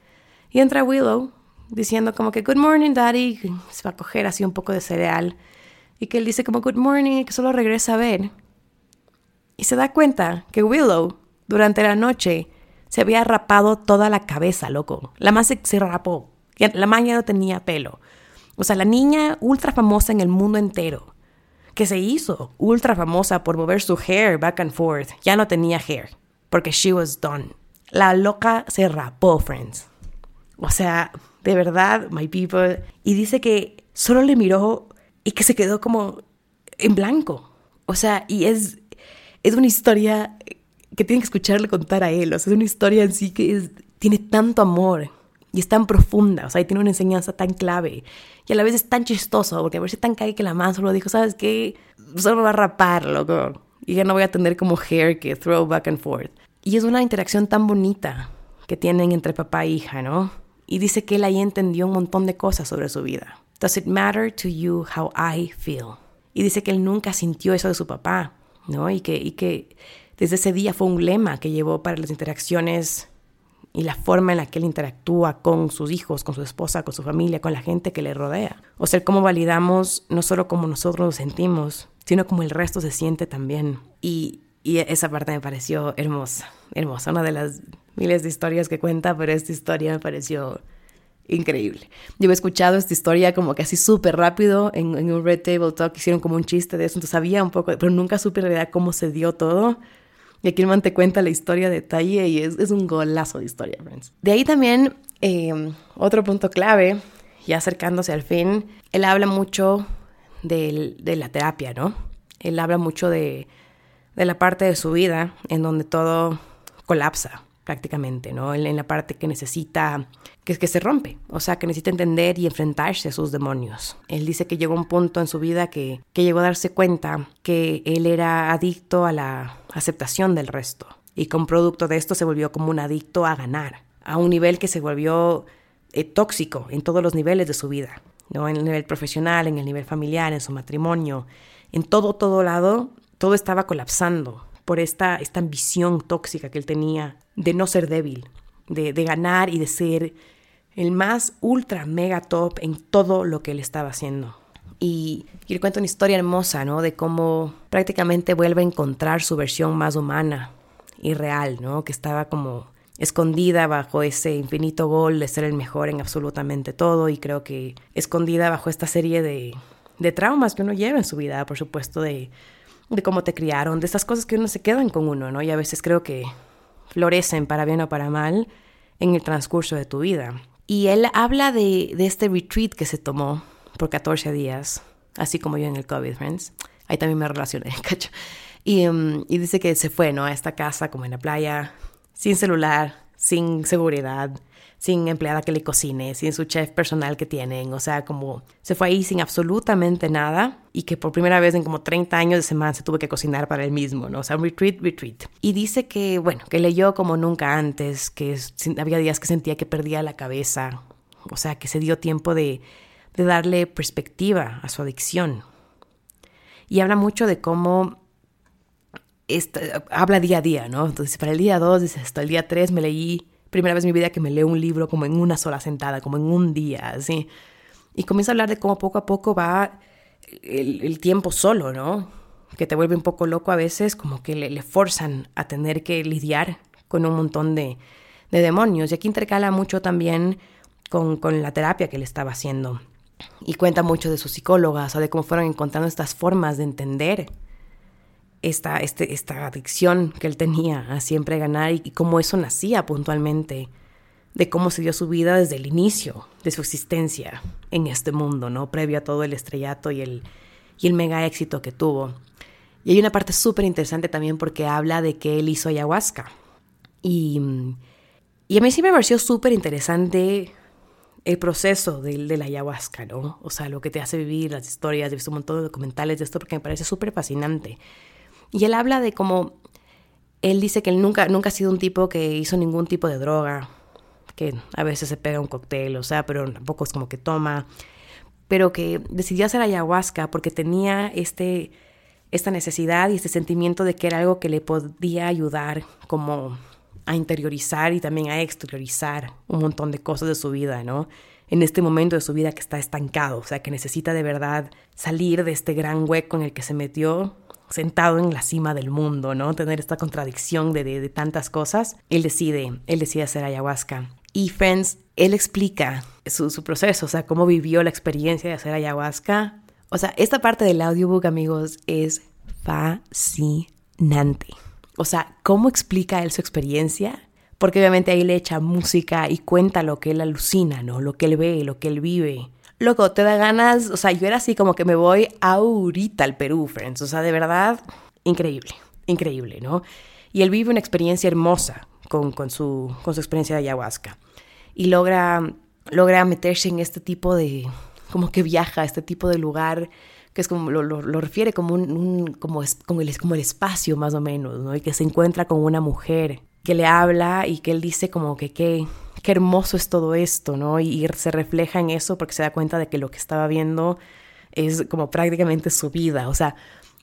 y entra Willow diciendo como que, good morning, daddy, se va a coger así un poco de cereal y que él dice como good morning y que solo regresa a ver. Y se da cuenta que Willow, durante la noche, se había rapado toda la cabeza, loco. La más se, rapó. La maña no tenía pelo. O sea, la niña ultra famosa en el mundo entero, que se hizo ultra famosa por mover su hair back and forth, ya no tenía hair, porque she was done. La loca se rapó, friends. O sea, de verdad, my people. Y dice que solo le miró y que se quedó como en blanco. O sea, y es, es una historia que tienen que escucharle contar a él. O sea, es una historia en sí que tiene tanto amor y es tan profunda. O sea, y tiene una enseñanza tan clave. Y a la vez es tan chistoso, porque a ver si tan cae que la man solo dijo, ¿sabes qué? Solo va a rapar, loco. Y ya no voy a tener como hair que throw back and forth. Y es una interacción tan bonita que tienen entre papá e hija, ¿no? Y dice que él ahí entendió un montón de cosas sobre su vida. Does it matter to you how I feel? Y dice que él nunca sintió eso de su papá, ¿no? Y que, y que desde ese día fue un lema que llevó para las interacciones y la forma en la que él interactúa con sus hijos, con su esposa, con su familia, con la gente que le rodea. O sea, cómo validamos no solo como nosotros nos sentimos, sino como el resto se siente también. Y, y esa parte me pareció hermosa, hermosa, una de las miles de historias que cuenta, pero esta historia me pareció increíble. Yo he escuchado esta historia como que así súper rápido en, un Red Table Talk, hicieron como un chiste de eso, entonces sabía un poco, pero nunca supe en realidad cómo se dio todo. Y aquí el man te cuenta la historia de detalle y es, es un golazo de historia, friends. De ahí también, eh, otro punto clave, ya acercándose al fin, él habla mucho de, de la terapia, ¿no? Él habla mucho de, de la parte de su vida en donde todo colapsa prácticamente, ¿no? En, la parte que necesita, que, que se rompe, o sea, que necesita entender y enfrentarse a sus demonios. Él dice que llegó un punto en su vida que, que llegó a darse cuenta que él era adicto a la aceptación del resto y con producto de esto se volvió como un adicto a ganar, a un nivel que se volvió eh, tóxico en todos los niveles de su vida, ¿no? En el nivel profesional, en el nivel familiar, en su matrimonio, en todo, todo lado, todo estaba colapsando por esta, esta ambición tóxica que él tenía de no ser débil, de, ganar y de ser el más ultra mega top en todo lo que él estaba haciendo. Y, y le cuento una historia hermosa, ¿no? De cómo prácticamente vuelve a encontrar su versión más humana y real, ¿no? Que estaba como escondida bajo ese infinito gol de ser el mejor en absolutamente todo y creo que escondida bajo esta serie de, de traumas que uno lleva en su vida, por supuesto, de de cómo te criaron, de estas cosas que uno se quedan con uno, ¿no? Y a veces creo que florecen para bien o para mal en el transcurso de tu vida. Y él habla de, este retreat que se tomó por 14 días, así como yo en el COVID, friends. Ahí también me relacioné, cacho. Y, um, y dice que se fue, ¿no? A esta casa como en la playa, sin celular, sin seguridad, sin empleada que le cocine, sin su chef personal que tienen, o sea, como se fue ahí sin absolutamente nada y que por primera vez en como 30 años de semana se tuvo que cocinar para él mismo, ¿no? O sea, retreat, retreat. Y dice que, bueno, que leyó como nunca antes, que había días que sentía que perdía la cabeza, o sea, que se dio tiempo de, darle perspectiva a su adicción. Y habla mucho de cómo habla día a día, ¿no? Entonces, para el día 2, dice, hasta el día 3 me leí primera vez en mi vida que me leo un libro como en una sola sentada, como en un día, así. Y comienza a hablar de cómo poco a poco va el, tiempo solo, ¿no? Que te vuelve un poco loco a veces, como que le, forzan a tener que lidiar con un montón de, de demonios. Y aquí intercala mucho también con, con, la terapia que le estaba haciendo. Y cuenta mucho de sus psicólogas, o de cómo fueron encontrando estas formas de entender esta, este, esta adicción que él tenía a siempre ganar y, cómo eso nacía puntualmente, de cómo se dio su vida desde el inicio de su existencia en este mundo, ¿no? Previo a todo el estrellato y el, y el mega éxito que tuvo. Y hay una parte súper interesante también porque habla de que él hizo ayahuasca. Y, y a mí sí me pareció súper interesante el proceso de, de, ayahuasca, ¿no? O sea, lo que te hace vivir, las historias, he visto un montón de documentales de esto porque me parece súper fascinante. Y él habla de cómo él dice que él nunca, nunca ha sido un tipo que hizo ningún tipo de droga, que a veces se pega un cóctel, o sea, pero tampoco es como que toma, pero que decidió hacer ayahuasca porque tenía este, esta necesidad y este sentimiento de que era algo que le podía ayudar como a interiorizar y también a exteriorizar un montón de cosas de su vida, ¿no? en este momento de su vida que está estancado, o sea, que necesita de verdad salir de este gran hueco en el que se metió sentado en la cima del mundo, ¿no? Tener esta contradicción de, tantas cosas. Él decide, él decide hacer ayahuasca. Y Friends, él explica su, su proceso, o sea, cómo vivió la experiencia de hacer ayahuasca. O sea, esta parte del audiobook, amigos, es fascinante. O sea, cómo explica él su experiencia porque obviamente ahí le echa música y cuenta lo que él alucina, ¿no? Lo que él ve, lo que él vive. Loco, te da ganas, o sea, yo era así como que me voy ahorita al Perú, friends, o sea, de verdad, increíble, increíble, ¿no? Y él vive una experiencia hermosa con, con, su, con su experiencia de ayahuasca y logra, logra meterse en este tipo de, como que viaja a este tipo de lugar que es como lo, lo, refiere como un, como, es, como, el, como el espacio más o menos, ¿no? Y que se encuentra con una mujer que le habla y que él dice como que qué, qué hermoso es todo esto, ¿no? Y, se refleja en eso porque se da cuenta de que lo que estaba viendo es como prácticamente su vida, o sea,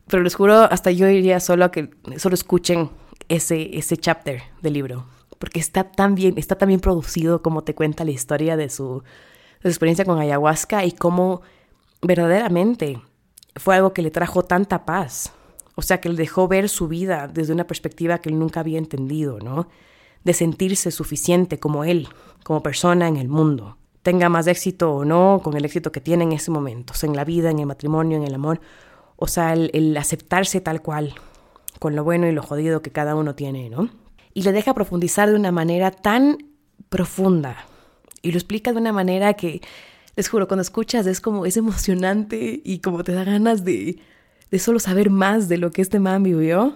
pero les juro, hasta yo iría solo a que solo escuchen ese, ese chapter del libro, porque está tan bien, está tan bien producido como te cuenta la historia de su, de su experiencia con ayahuasca y cómo verdaderamente fue algo que le trajo tanta paz, o sea, que él dejó ver su vida desde una perspectiva que él nunca había entendido, ¿no? De sentirse suficiente como él, como persona en el mundo. Tenga más éxito o no, con el éxito que tiene en ese momento, en la vida, en el matrimonio, en el amor. O sea, el, aceptarse tal cual, con lo bueno y lo jodido que cada uno tiene, ¿no? Y le deja profundizar de una manera tan profunda. Y lo explica de una manera que, les juro, cuando escuchas es como, es emocionante y como te da ganas de, de solo saber más de lo que este man vivió.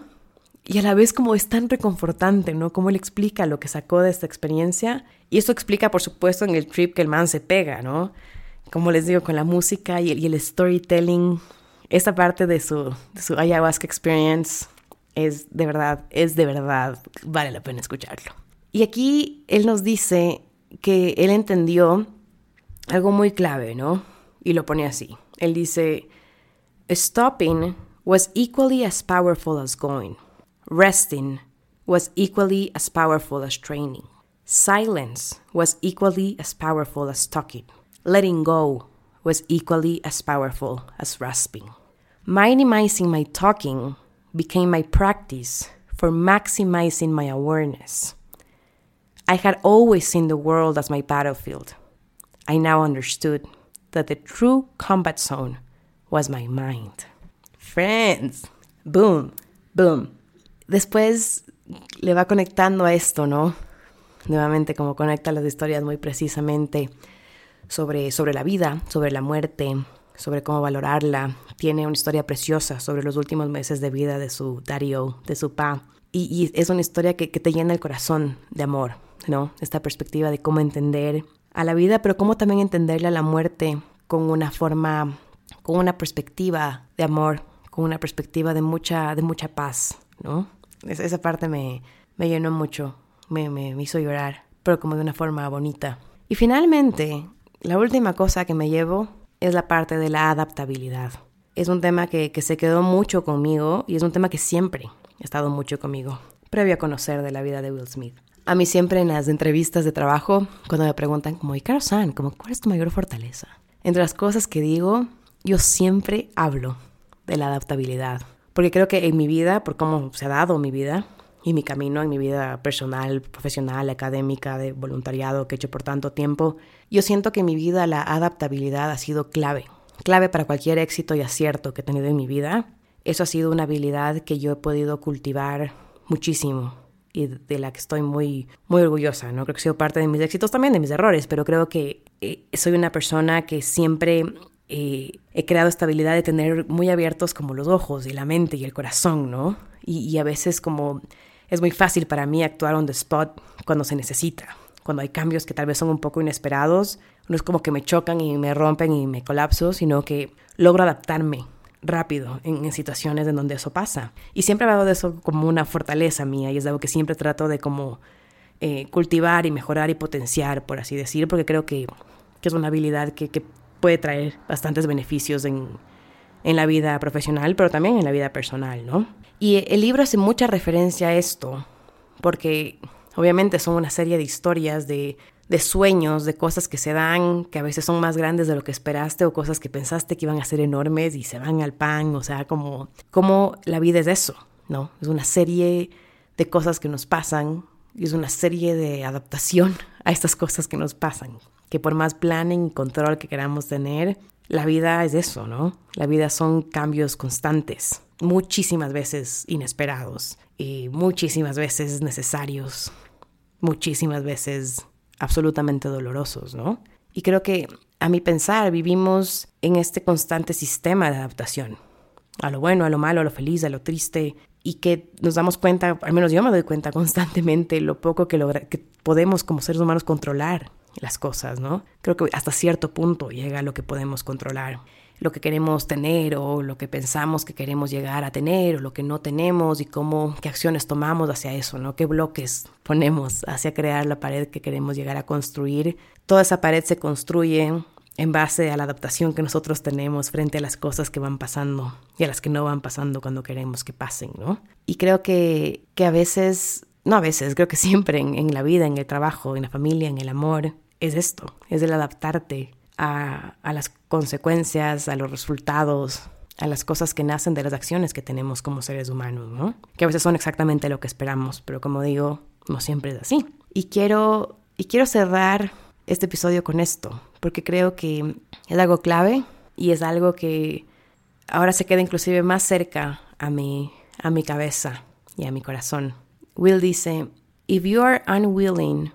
Y a la vez como es tan reconfortante, ¿no? Cómo él explica lo que sacó de esta experiencia. Y eso explica, por supuesto, en el trip que el man se pega, ¿no? Como les digo, con la música y el, y el storytelling. Esta parte de su, de su ayahuasca experience es de verdad, es de verdad, vale la pena escucharlo. Y aquí él nos dice que él entendió algo muy clave, ¿no? Y lo pone así. Él dice, Stopping was equally as powerful as going. Resting was equally as powerful as training. Silence was equally as powerful as talking. Letting go was equally as powerful as rasping. Minimizing my talking became my practice for maximizing my awareness. I had always seen the world as my battlefield. I now understood that the true combat zone was my mind. Friends. Boom, boom. Después le va conectando a esto, ¿no? Nuevamente, como conecta las historias muy precisamente sobre, sobre la vida, sobre la muerte, sobre cómo valorarla. Tiene una historia preciosa sobre los últimos meses de vida de su Dario, de su pa. Y, es una historia que, que, te llena el corazón de amor, ¿no? Esta perspectiva de cómo entender a la vida, pero cómo también entenderle a la muerte con una forma con una perspectiva de amor, con una perspectiva de mucha, de mucha paz, ¿no? Esa parte me, me llenó mucho, me, me, hizo llorar, pero como de una forma bonita. Y finalmente, la última cosa que me llevo es la parte de la adaptabilidad. Es un tema que, que se quedó mucho conmigo y es un tema que siempre ha estado mucho conmigo, previo a conocer de la vida de Will Smith. A mí siempre en las entrevistas de trabajo, cuando me preguntan como, y Caro San, como, ¿cuál es tu mayor fortaleza? Entre las cosas que digo yo siempre hablo de la adaptabilidad, porque creo que en mi vida, por cómo se ha dado mi vida y mi camino en mi vida personal, profesional, académica, de voluntariado que he hecho por tanto tiempo, yo siento que en mi vida la adaptabilidad ha sido clave, clave para cualquier éxito y acierto que he tenido en mi vida. Eso ha sido una habilidad que yo he podido cultivar muchísimo y de la que estoy muy, muy orgullosa, ¿no? Creo que ha sido parte de mis éxitos, también de mis errores, pero creo que eh, soy una persona que siempre eh, he creado esta habilidad de tener muy abiertos como los ojos y la mente y el corazón, ¿no? Y, a veces como es muy fácil para mí actuar on the spot cuando se necesita, cuando hay cambios que tal vez son un poco inesperados, no es como que me chocan y me rompen y me colapso, sino que logro adaptarme rápido en, situaciones en donde eso pasa. Y siempre he hablado de eso como una fortaleza mía y es algo que siempre trato de como eh, cultivar y mejorar y potenciar, por así decir, porque creo que, es una habilidad que, que puede traer bastantes beneficios en, en la vida profesional, pero también en la vida personal, ¿no? Y el libro hace mucha referencia a esto, porque obviamente son una serie de historias de, de sueños, de cosas que se dan, que a veces son más grandes de lo que esperaste o cosas que pensaste que iban a ser enormes y se van al pan, o sea, como, como la vida es eso, ¿no? Es una serie de cosas que nos pasan y es una serie de adaptación a estas cosas que nos pasan, que por más planning y control que queramos tener, la vida es eso, ¿no? La vida son cambios constantes, muchísimas veces inesperados y muchísimas veces necesarios, muchísimas veces absolutamente dolorosos, ¿no? Y creo que a mi pensar vivimos en este constante sistema de adaptación, a lo bueno, a lo malo, a lo feliz, a lo triste, y que nos damos cuenta, al menos yo me doy cuenta constantemente, lo poco que, que podemos como seres humanos controlar las cosas, ¿no? Creo que hasta cierto punto llega lo que podemos controlar lo que queremos tener o lo que pensamos que queremos llegar a tener o lo que no tenemos y cómo, qué acciones tomamos hacia eso, ¿no? ¿Qué bloques ponemos hacia crear la pared que queremos llegar a construir? Toda esa pared se construye en base a la adaptación que nosotros tenemos frente a las cosas que van pasando y a las que no van pasando cuando queremos que pasen, ¿no? Y creo que, que a veces, no a veces, creo que siempre en, la vida, en el trabajo, en la familia, en el amor, es esto, es el adaptarte a, las consecuencias, a los resultados, a las cosas que nacen de las acciones que tenemos como seres humanos, ¿no? Que a veces son exactamente lo que esperamos, pero como digo, no siempre es así. Y quiero, y quiero cerrar este episodio con esto, porque creo que es algo clave y es algo que ahora se queda inclusive más cerca a mi, a mi cabeza y a mi corazón. Will dice, If you are unwilling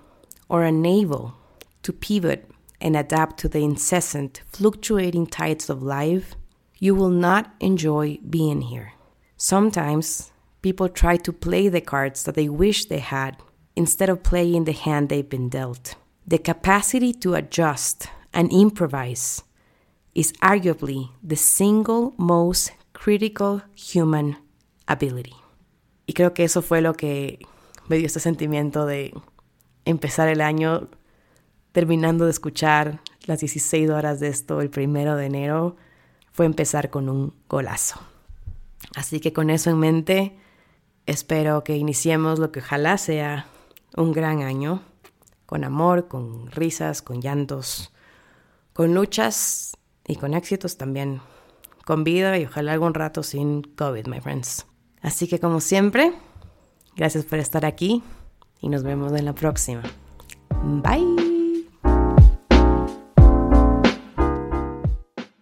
or unable to pivot and adapt to the incessant, fluctuating tides of life, you will not enjoy being here. Sometimes people try to play the cards that they wish they had instead of playing the hand they've been dealt. The capacity to adjust and improvise is arguably the single most critical human ability. Y creo que eso fue lo que me dio este sentimiento de empezar el año terminando de escuchar las 16 horas de esto el primero de enero, fue empezar con un golazo. Así que con eso en mente, espero que iniciemos lo que ojalá sea un gran año, con amor, con risas, con llantos, con luchas y con éxitos también, con vida y ojalá algún rato sin COVID, my friends. Así que como siempre, gracias por estar aquí y nos vemos en la próxima. Bye.